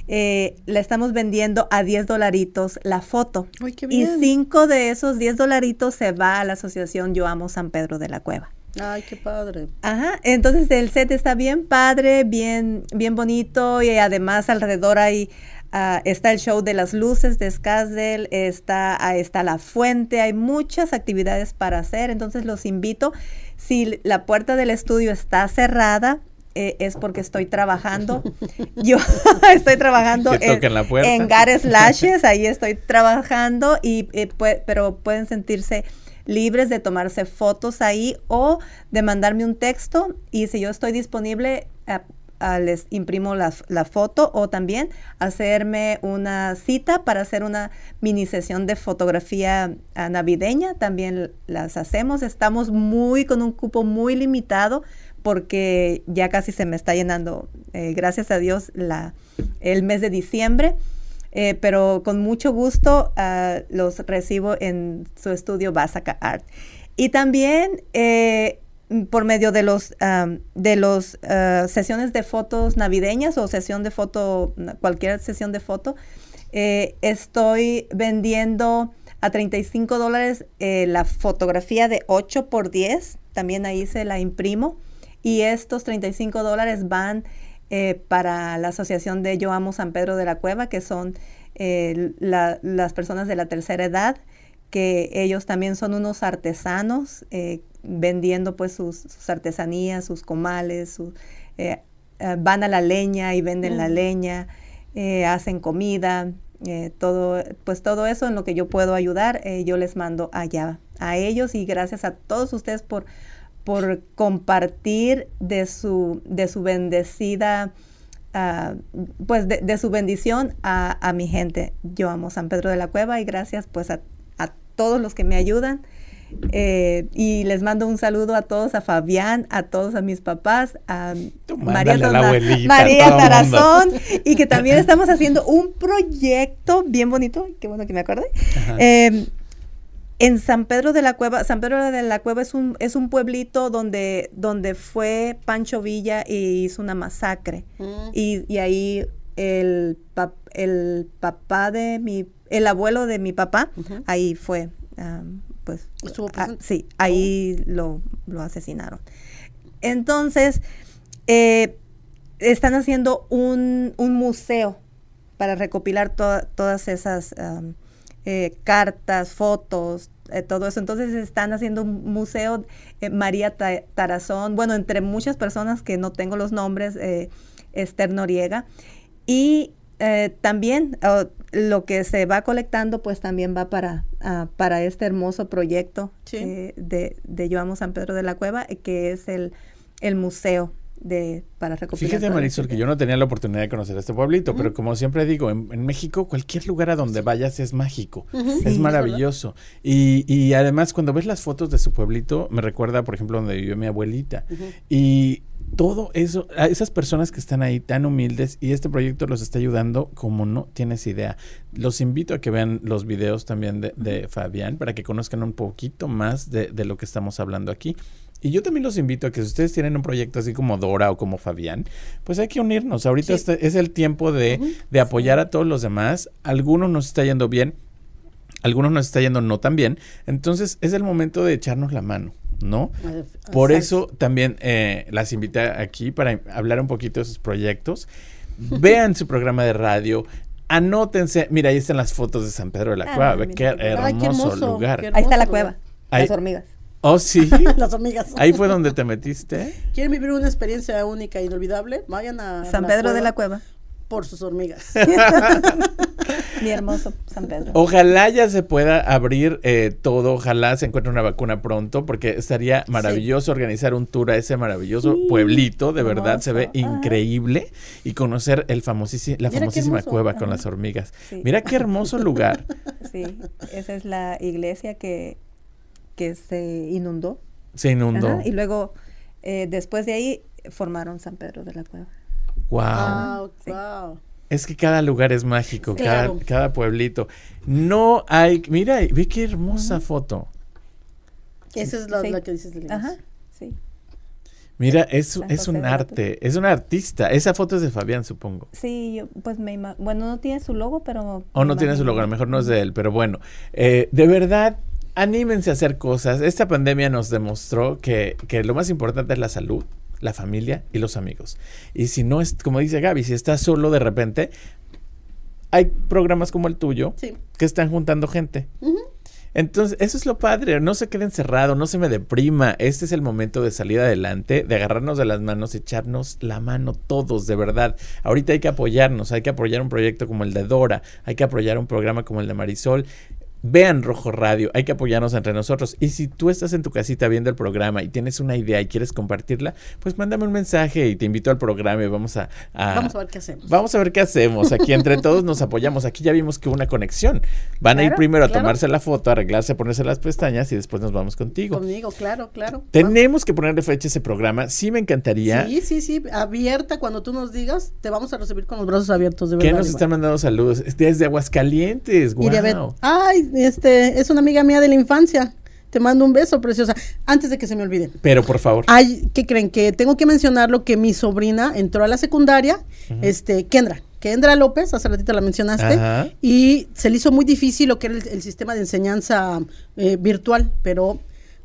S4: eh, la estamos vendiendo a 10 dolaritos la foto.
S3: Ay, qué
S4: y
S3: bien.
S4: cinco de esos 10 dolaritos se va a la asociación Yo Amo San Pedro de la Cueva.
S3: Ay, qué padre.
S4: Ajá, entonces el set está bien padre, bien, bien bonito y además alrededor hay, ah, está el show de las luces de Skazdel, está, ah, está la fuente, hay muchas actividades para hacer, entonces los invito, si la puerta del estudio está cerrada, eh, es porque estoy trabajando. [LAUGHS] Yo [LAUGHS] estoy trabajando
S2: puerta.
S4: en Gares Lashes, ahí estoy trabajando, y, eh, pero pueden sentirse libres de tomarse fotos ahí o de mandarme un texto y si yo estoy disponible ah, les imprimo la, la foto o también hacerme una cita para hacer una mini sesión de fotografía ah, navideña también las hacemos estamos muy con un cupo muy limitado porque ya casi se me está llenando eh, gracias a Dios la el mes de diciembre. Eh, pero con mucho gusto ah, los recibo en su estudio Basaka Art. Y también eh, por medio de los am, de los ah, sesiones de fotos navideñas o sesión de foto, cualquier sesión de foto, estoy vendiendo a 35 dólares la fotografía de 8 por 10, también ahí se la imprimo, y estos 35 dólares van eh, para la asociación de Yo Amo San Pedro de la Cueva, que son eh, la- las personas de la tercera edad, que ellos también son unos artesanos eh, vendiendo pues sus, sus artesanías, sus comales, sus, eh, eh, van a la leña y venden la leña, eh, hacen comida, eh, todo, pues todo eso en lo que yo puedo ayudar, eh, yo les mando allá a ellos y gracias a todos ustedes por, por compartir de su, de su bendecida, ah, pues de, de su bendición a, a mi gente. Yo amo San Pedro de la Cueva y gracias pues a, a todos los que me ayudan. Eh, y les mando un saludo a todos, a Fabián, a todos, a mis papás, a
S2: Tú
S4: María,
S2: mándale a
S4: Tona-
S2: abuelita,
S4: María
S2: a.
S4: Tarazón, y que [LAUGHS] también estamos haciendo un proyecto bien bonito, qué bueno que me acordé, eh, en San Pedro de la Cueva, San Pedro de la Cueva es un, es un pueblito donde, donde fue Pancho Villa y hizo una masacre.
S3: Mm.
S4: Y, y ahí el, pap- el papá de mi, el abuelo de mi papá, ahí fue, am, pues,
S3: Estuvo
S4: ah, sí, ahí lo, lo asesinaron. Entonces, eh, están haciendo un, un museo para recopilar to- todas esas eh, cartas, fotos, eh, todo eso. Entonces están haciendo un museo, eh, María Ta- Tarazón, bueno, entre muchas personas que no tengo los nombres, eh, Esther Noriega. Y también oh, lo que se va colectando, pues también va para, ah, para este hermoso proyecto
S3: Sí.
S4: de, de Yo Amo San Pedro de la Cueva, que es el, el museo de, para recopilar.
S2: Fíjate, Marisol, que yo no tenía la oportunidad de conocer este pueblito, pero como siempre digo, en, en México cualquier lugar a donde vayas es mágico, es
S3: Sí,
S2: maravilloso. Y, y además cuando ves las fotos de su pueblito, me recuerda, por ejemplo, donde vivió mi abuelita. Y todo eso, a esas personas que están ahí tan humildes y este proyecto los está ayudando como no tienes idea. Los invito a que vean los videos también de, de Fabián para que conozcan un poquito más de, de lo que estamos hablando aquí. Y yo también los invito a que si ustedes tienen un proyecto así como Dora o como Fabián, pues hay que unirnos. Ahorita
S3: Sí.
S2: este- es el tiempo de, de apoyar a todos los demás. Algunos nos está yendo bien, algunos nos está yendo no tan bien. Entonces es el momento de echarnos la mano, ¿no? Por eso también eh, las invité aquí para hablar un poquito de sus proyectos. Vean su programa de radio. Anótense. Mira, ahí están las fotos de San Pedro de la
S4: Ah,
S2: Cueva. Qué.
S3: Ay, qué
S2: hermoso,
S3: hermoso,
S2: lugar.
S3: qué
S4: Ahí está la
S3: hermoso
S4: cueva.
S2: Ahí-
S4: las hormigas.
S2: Oh, sí. [LAUGHS]
S3: Las hormigas.
S2: Ahí fue donde te metiste.
S3: ¿Quieren vivir una experiencia única e inolvidable? Vayan a
S4: San Pedro de la Cueva.
S3: por sus hormigas. [LAUGHS]
S4: Mi hermoso San Pedro.
S2: Ojalá ya se pueda abrir eh, todo, ojalá se encuentre una vacuna pronto, porque estaría maravilloso organizar un tour a ese maravilloso
S4: Sí,
S2: pueblito, de verdad se ve increíble, y conocer el famosísimo, la
S3: Mira
S2: famosísima cueva con las hormigas.
S4: Sí.
S2: Mira qué hermoso lugar. [LAUGHS]
S4: Sí, esa es la iglesia que, que se inundó.
S2: Se inundó.
S4: Ajá, Y luego Eh, después de ahí formaron San Pedro de la Cueva.
S2: Wow.
S3: Wow, wow.
S2: Es que cada lugar es mágico,
S3: Sí.
S2: cada,
S3: Claro.
S2: cada pueblito. No hay, mira, ve qué hermosa foto.
S3: Esa es lo,
S4: Sí.
S3: lo que dices del inicio.
S4: Ajá, sí.
S2: Mira, es, es un arte, es un artista. Esa foto es de Fabián, supongo.
S4: Sí, yo, pues me ima- bueno, no tiene su logo, pero...
S2: O no tiene su
S4: imagino.
S2: logo, a lo mejor no es de él, pero bueno. Eh, de verdad, anímense a hacer cosas. Esta pandemia nos demostró que, que lo más importante es la salud, la familia y los amigos. Y si no es, como dice Gaby, si estás solo de repente, hay programas como el tuyo
S3: Sí.
S2: que están juntando gente. Entonces, eso es lo padre, no se quede encerrado, no se me deprima. Este es el momento de salir adelante, de agarrarnos de las manos, echarnos la mano todos, de verdad. Ahorita hay que apoyarnos, hay que apoyar un proyecto como el de Dora, hay que apoyar un programa como el de Marisol. Vean Rojo Radio, hay que apoyarnos entre nosotros. Y si tú estás en tu casita viendo el programa y tienes una idea y quieres compartirla, pues mándame un mensaje y te invito al programa y vamos a... a-
S3: Vamos a ver qué hacemos.
S2: Vamos a ver qué hacemos. Aquí entre todos nos apoyamos. Aquí ya vimos que hubo una conexión. Van a ir
S4: Claro,
S2: primero a tomarse la foto, arreglarse, ponerse las pestañas y después nos vamos contigo.
S3: Conmigo, claro, claro.
S2: Tenemos que ponerle fecha a ese programa. Sí me encantaría.
S3: Sí, sí, sí, abierta cuando tú nos digas, te vamos a recibir con los brazos abiertos, de verdad.
S2: nos
S3: Iván.
S2: están mandando saludos? Desde Aguascalientes.
S3: Bet,
S2: Wow.
S3: Ay, este, es una amiga mía de la infancia. Te mando un beso, preciosa. Antes de que se me olvide.
S2: Pero por favor.
S3: Ay, ¿qué creen? Que tengo que mencionar lo que mi sobrina entró a la secundaria, este, Kendra. Kendra López, hace ratito la mencionaste,
S2: Ajá.
S3: y se le hizo muy difícil lo que era el, el sistema de enseñanza eh, virtual, pero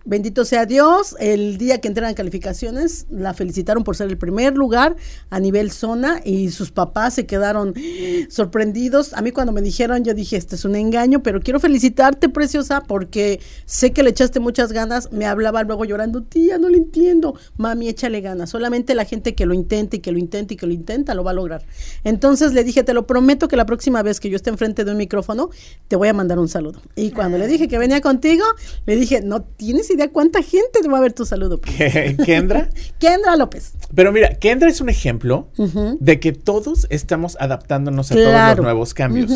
S3: bendito sea Dios, el día que entregan calificaciones, la felicitaron por ser el primer lugar a nivel zona y sus papás se quedaron sorprendidos. A mí cuando me dijeron, yo dije, este es un engaño, pero quiero felicitarte, preciosa, porque sé que le echaste muchas ganas. Me hablaba luego llorando, tía, no le entiendo. Mami, échale ganas. Solamente la gente que lo intente y que lo intente y que lo intenta lo va a lograr. Entonces le dije, te lo prometo que la próxima vez que yo esté enfrente de un micrófono, te voy a mandar un saludo. Y cuando le dije que venía contigo, le dije, no tienes idea cuánta gente te va a ver tu saludo.
S2: Kendra. [LAUGHS]
S3: Kendra López.
S2: Pero mira, Kendra es un ejemplo de que todos estamos adaptándonos a todos los nuevos cambios.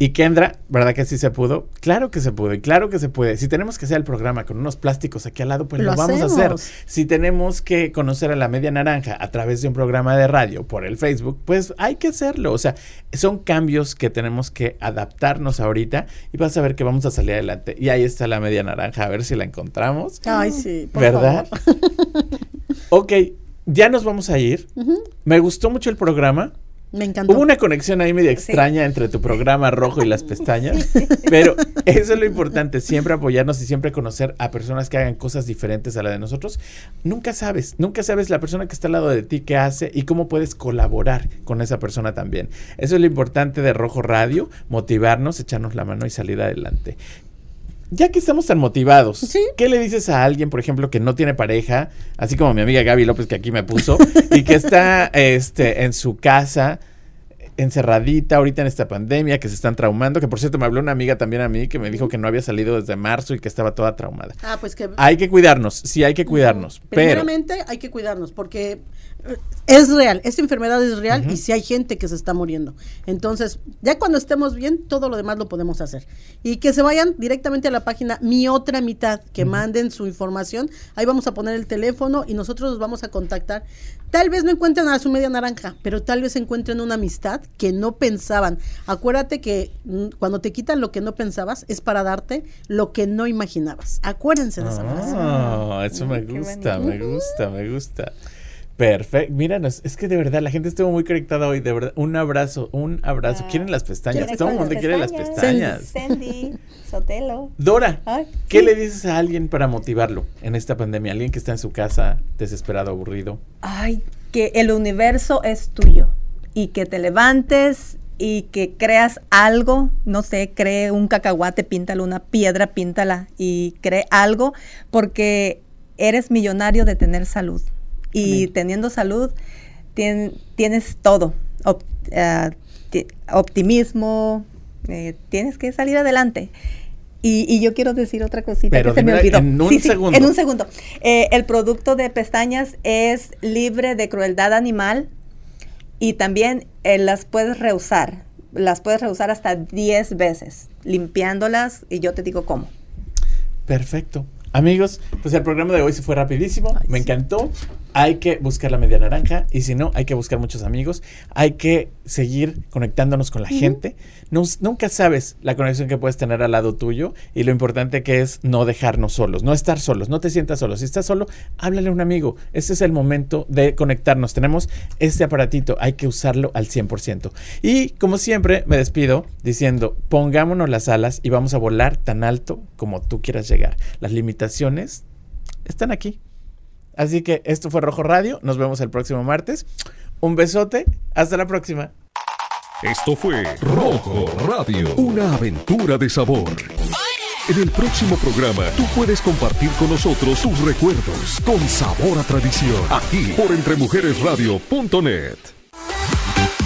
S2: Y Kendra, ¿verdad que sí se pudo? Claro que se pudo y claro que se puede. Si tenemos que hacer el programa con unos plásticos aquí al lado, pues lo,
S3: Lo
S2: vamos a hacer. Si tenemos que conocer a la media naranja a través de un programa de radio por el Facebook, pues hay que hacerlo. O sea, son cambios que tenemos que adaptarnos ahorita y vas a ver que vamos a salir adelante. Y ahí está la media naranja, a ver si la encontramos.
S3: Ay, sí. por
S2: ¿Verdad?
S3: favor. [LAUGHS]
S2: ok, ya nos vamos a ir. Me gustó mucho el programa.
S3: Me encantó.
S2: Hubo una conexión ahí media extraña entre tu programa [LAUGHS] rojo y las pestañas, pero eso es lo importante, siempre apoyarnos y siempre conocer a personas que hagan cosas diferentes a la de nosotros. Nunca sabes, nunca sabes la persona que está al lado de ti qué hace y cómo puedes colaborar con esa persona también. Eso es lo importante de Rojo Radio, motivarnos, echarnos la mano y salir adelante. Ya que estamos tan motivados,
S3: Sí.
S2: ¿qué le dices a alguien, por ejemplo, que no tiene pareja, así como mi amiga Gaby López que aquí me puso, [LAUGHS] y que está este, en su casa, encerradita ahorita en esta pandemia, que se están traumando, que por cierto me habló una amiga también a mí que me dijo que no había salido desde marzo y que estaba toda traumada.
S3: Ah, pues que
S2: Hay que cuidarnos, sí hay que cuidarnos,
S3: Primeramente hay que cuidarnos porque eh, es real, esta enfermedad es real y si hay gente que se está muriendo. Entonces, ya cuando estemos bien, todo lo demás lo podemos hacer. Y que se vayan directamente a la página Mi Otra Mitad, que manden su información. Ahí vamos a poner el teléfono y nosotros los vamos a contactar. Tal vez no encuentren a su media naranja, pero tal vez encuentren una amistad que no pensaban. Acuérdate que mm, cuando te quitan lo que no pensabas es para darte lo que no imaginabas. Acuérdense de esa frase.
S2: Ah, eso me gusta, me gusta, me gusta. Perfecto. Míranos, es que de verdad la gente estuvo muy conectada hoy. De verdad, un abrazo, un abrazo.
S4: Ah.
S2: ¿Quieren las pestañas?
S4: ¿Quieren
S2: Todo el
S4: las
S2: mundo quiere las
S4: pestañas?
S2: pestañas.
S4: Sandy, Sotelo.
S2: Dora,
S4: Ay,
S2: ¿qué
S4: sí.
S2: le dices a alguien para motivarlo en esta pandemia? Alguien que está en su casa, desesperado, aburrido.
S4: Ay, que el universo es tuyo y que te levantes y que creas algo, no sé, cree un cacahuate, píntalo, una piedra, píntala y cree algo porque eres millonario de tener salud y
S2: Amén.
S4: teniendo salud tien- tienes todo, Op- ti- optimismo, eh, tienes que salir adelante. Y, y yo quiero decir otra cosita
S2: Pero
S4: que se me olvidó.
S2: en un
S4: Sí, sí,
S2: segundo.
S4: en un segundo. Eh, el producto de pestañas es libre de crueldad animal y también eh, las puedes reusar. Las puedes reusar hasta 10 veces, limpiándolas y yo te digo cómo.
S2: Perfecto. Amigos, pues el programa de hoy se fue rapidísimo, me encantó. Hay que buscar la media naranja y si no, hay que buscar muchos amigos. Hay que seguir conectándonos con la gente. nunca sabes la conexión que puedes tener al lado tuyo y lo importante que es no dejarnos solos, no estar solos, no te sientas solo. Si estás solo, háblale a un amigo. Este es el momento de conectarnos. Tenemos este aparatito, hay que usarlo al 100%. Y como siempre, me despido diciendo, pongámonos las alas y vamos a volar tan alto como tú quieras llegar. Las limitaciones están aquí. Así que esto fue Rojo Radio. Nos vemos el próximo martes. Un besote. Hasta la próxima.
S1: Esto fue Rojo Radio. Una aventura de sabor. En el próximo programa, tú puedes compartir con nosotros tus recuerdos con sabor a tradición. Aquí por entremujeresradio.net.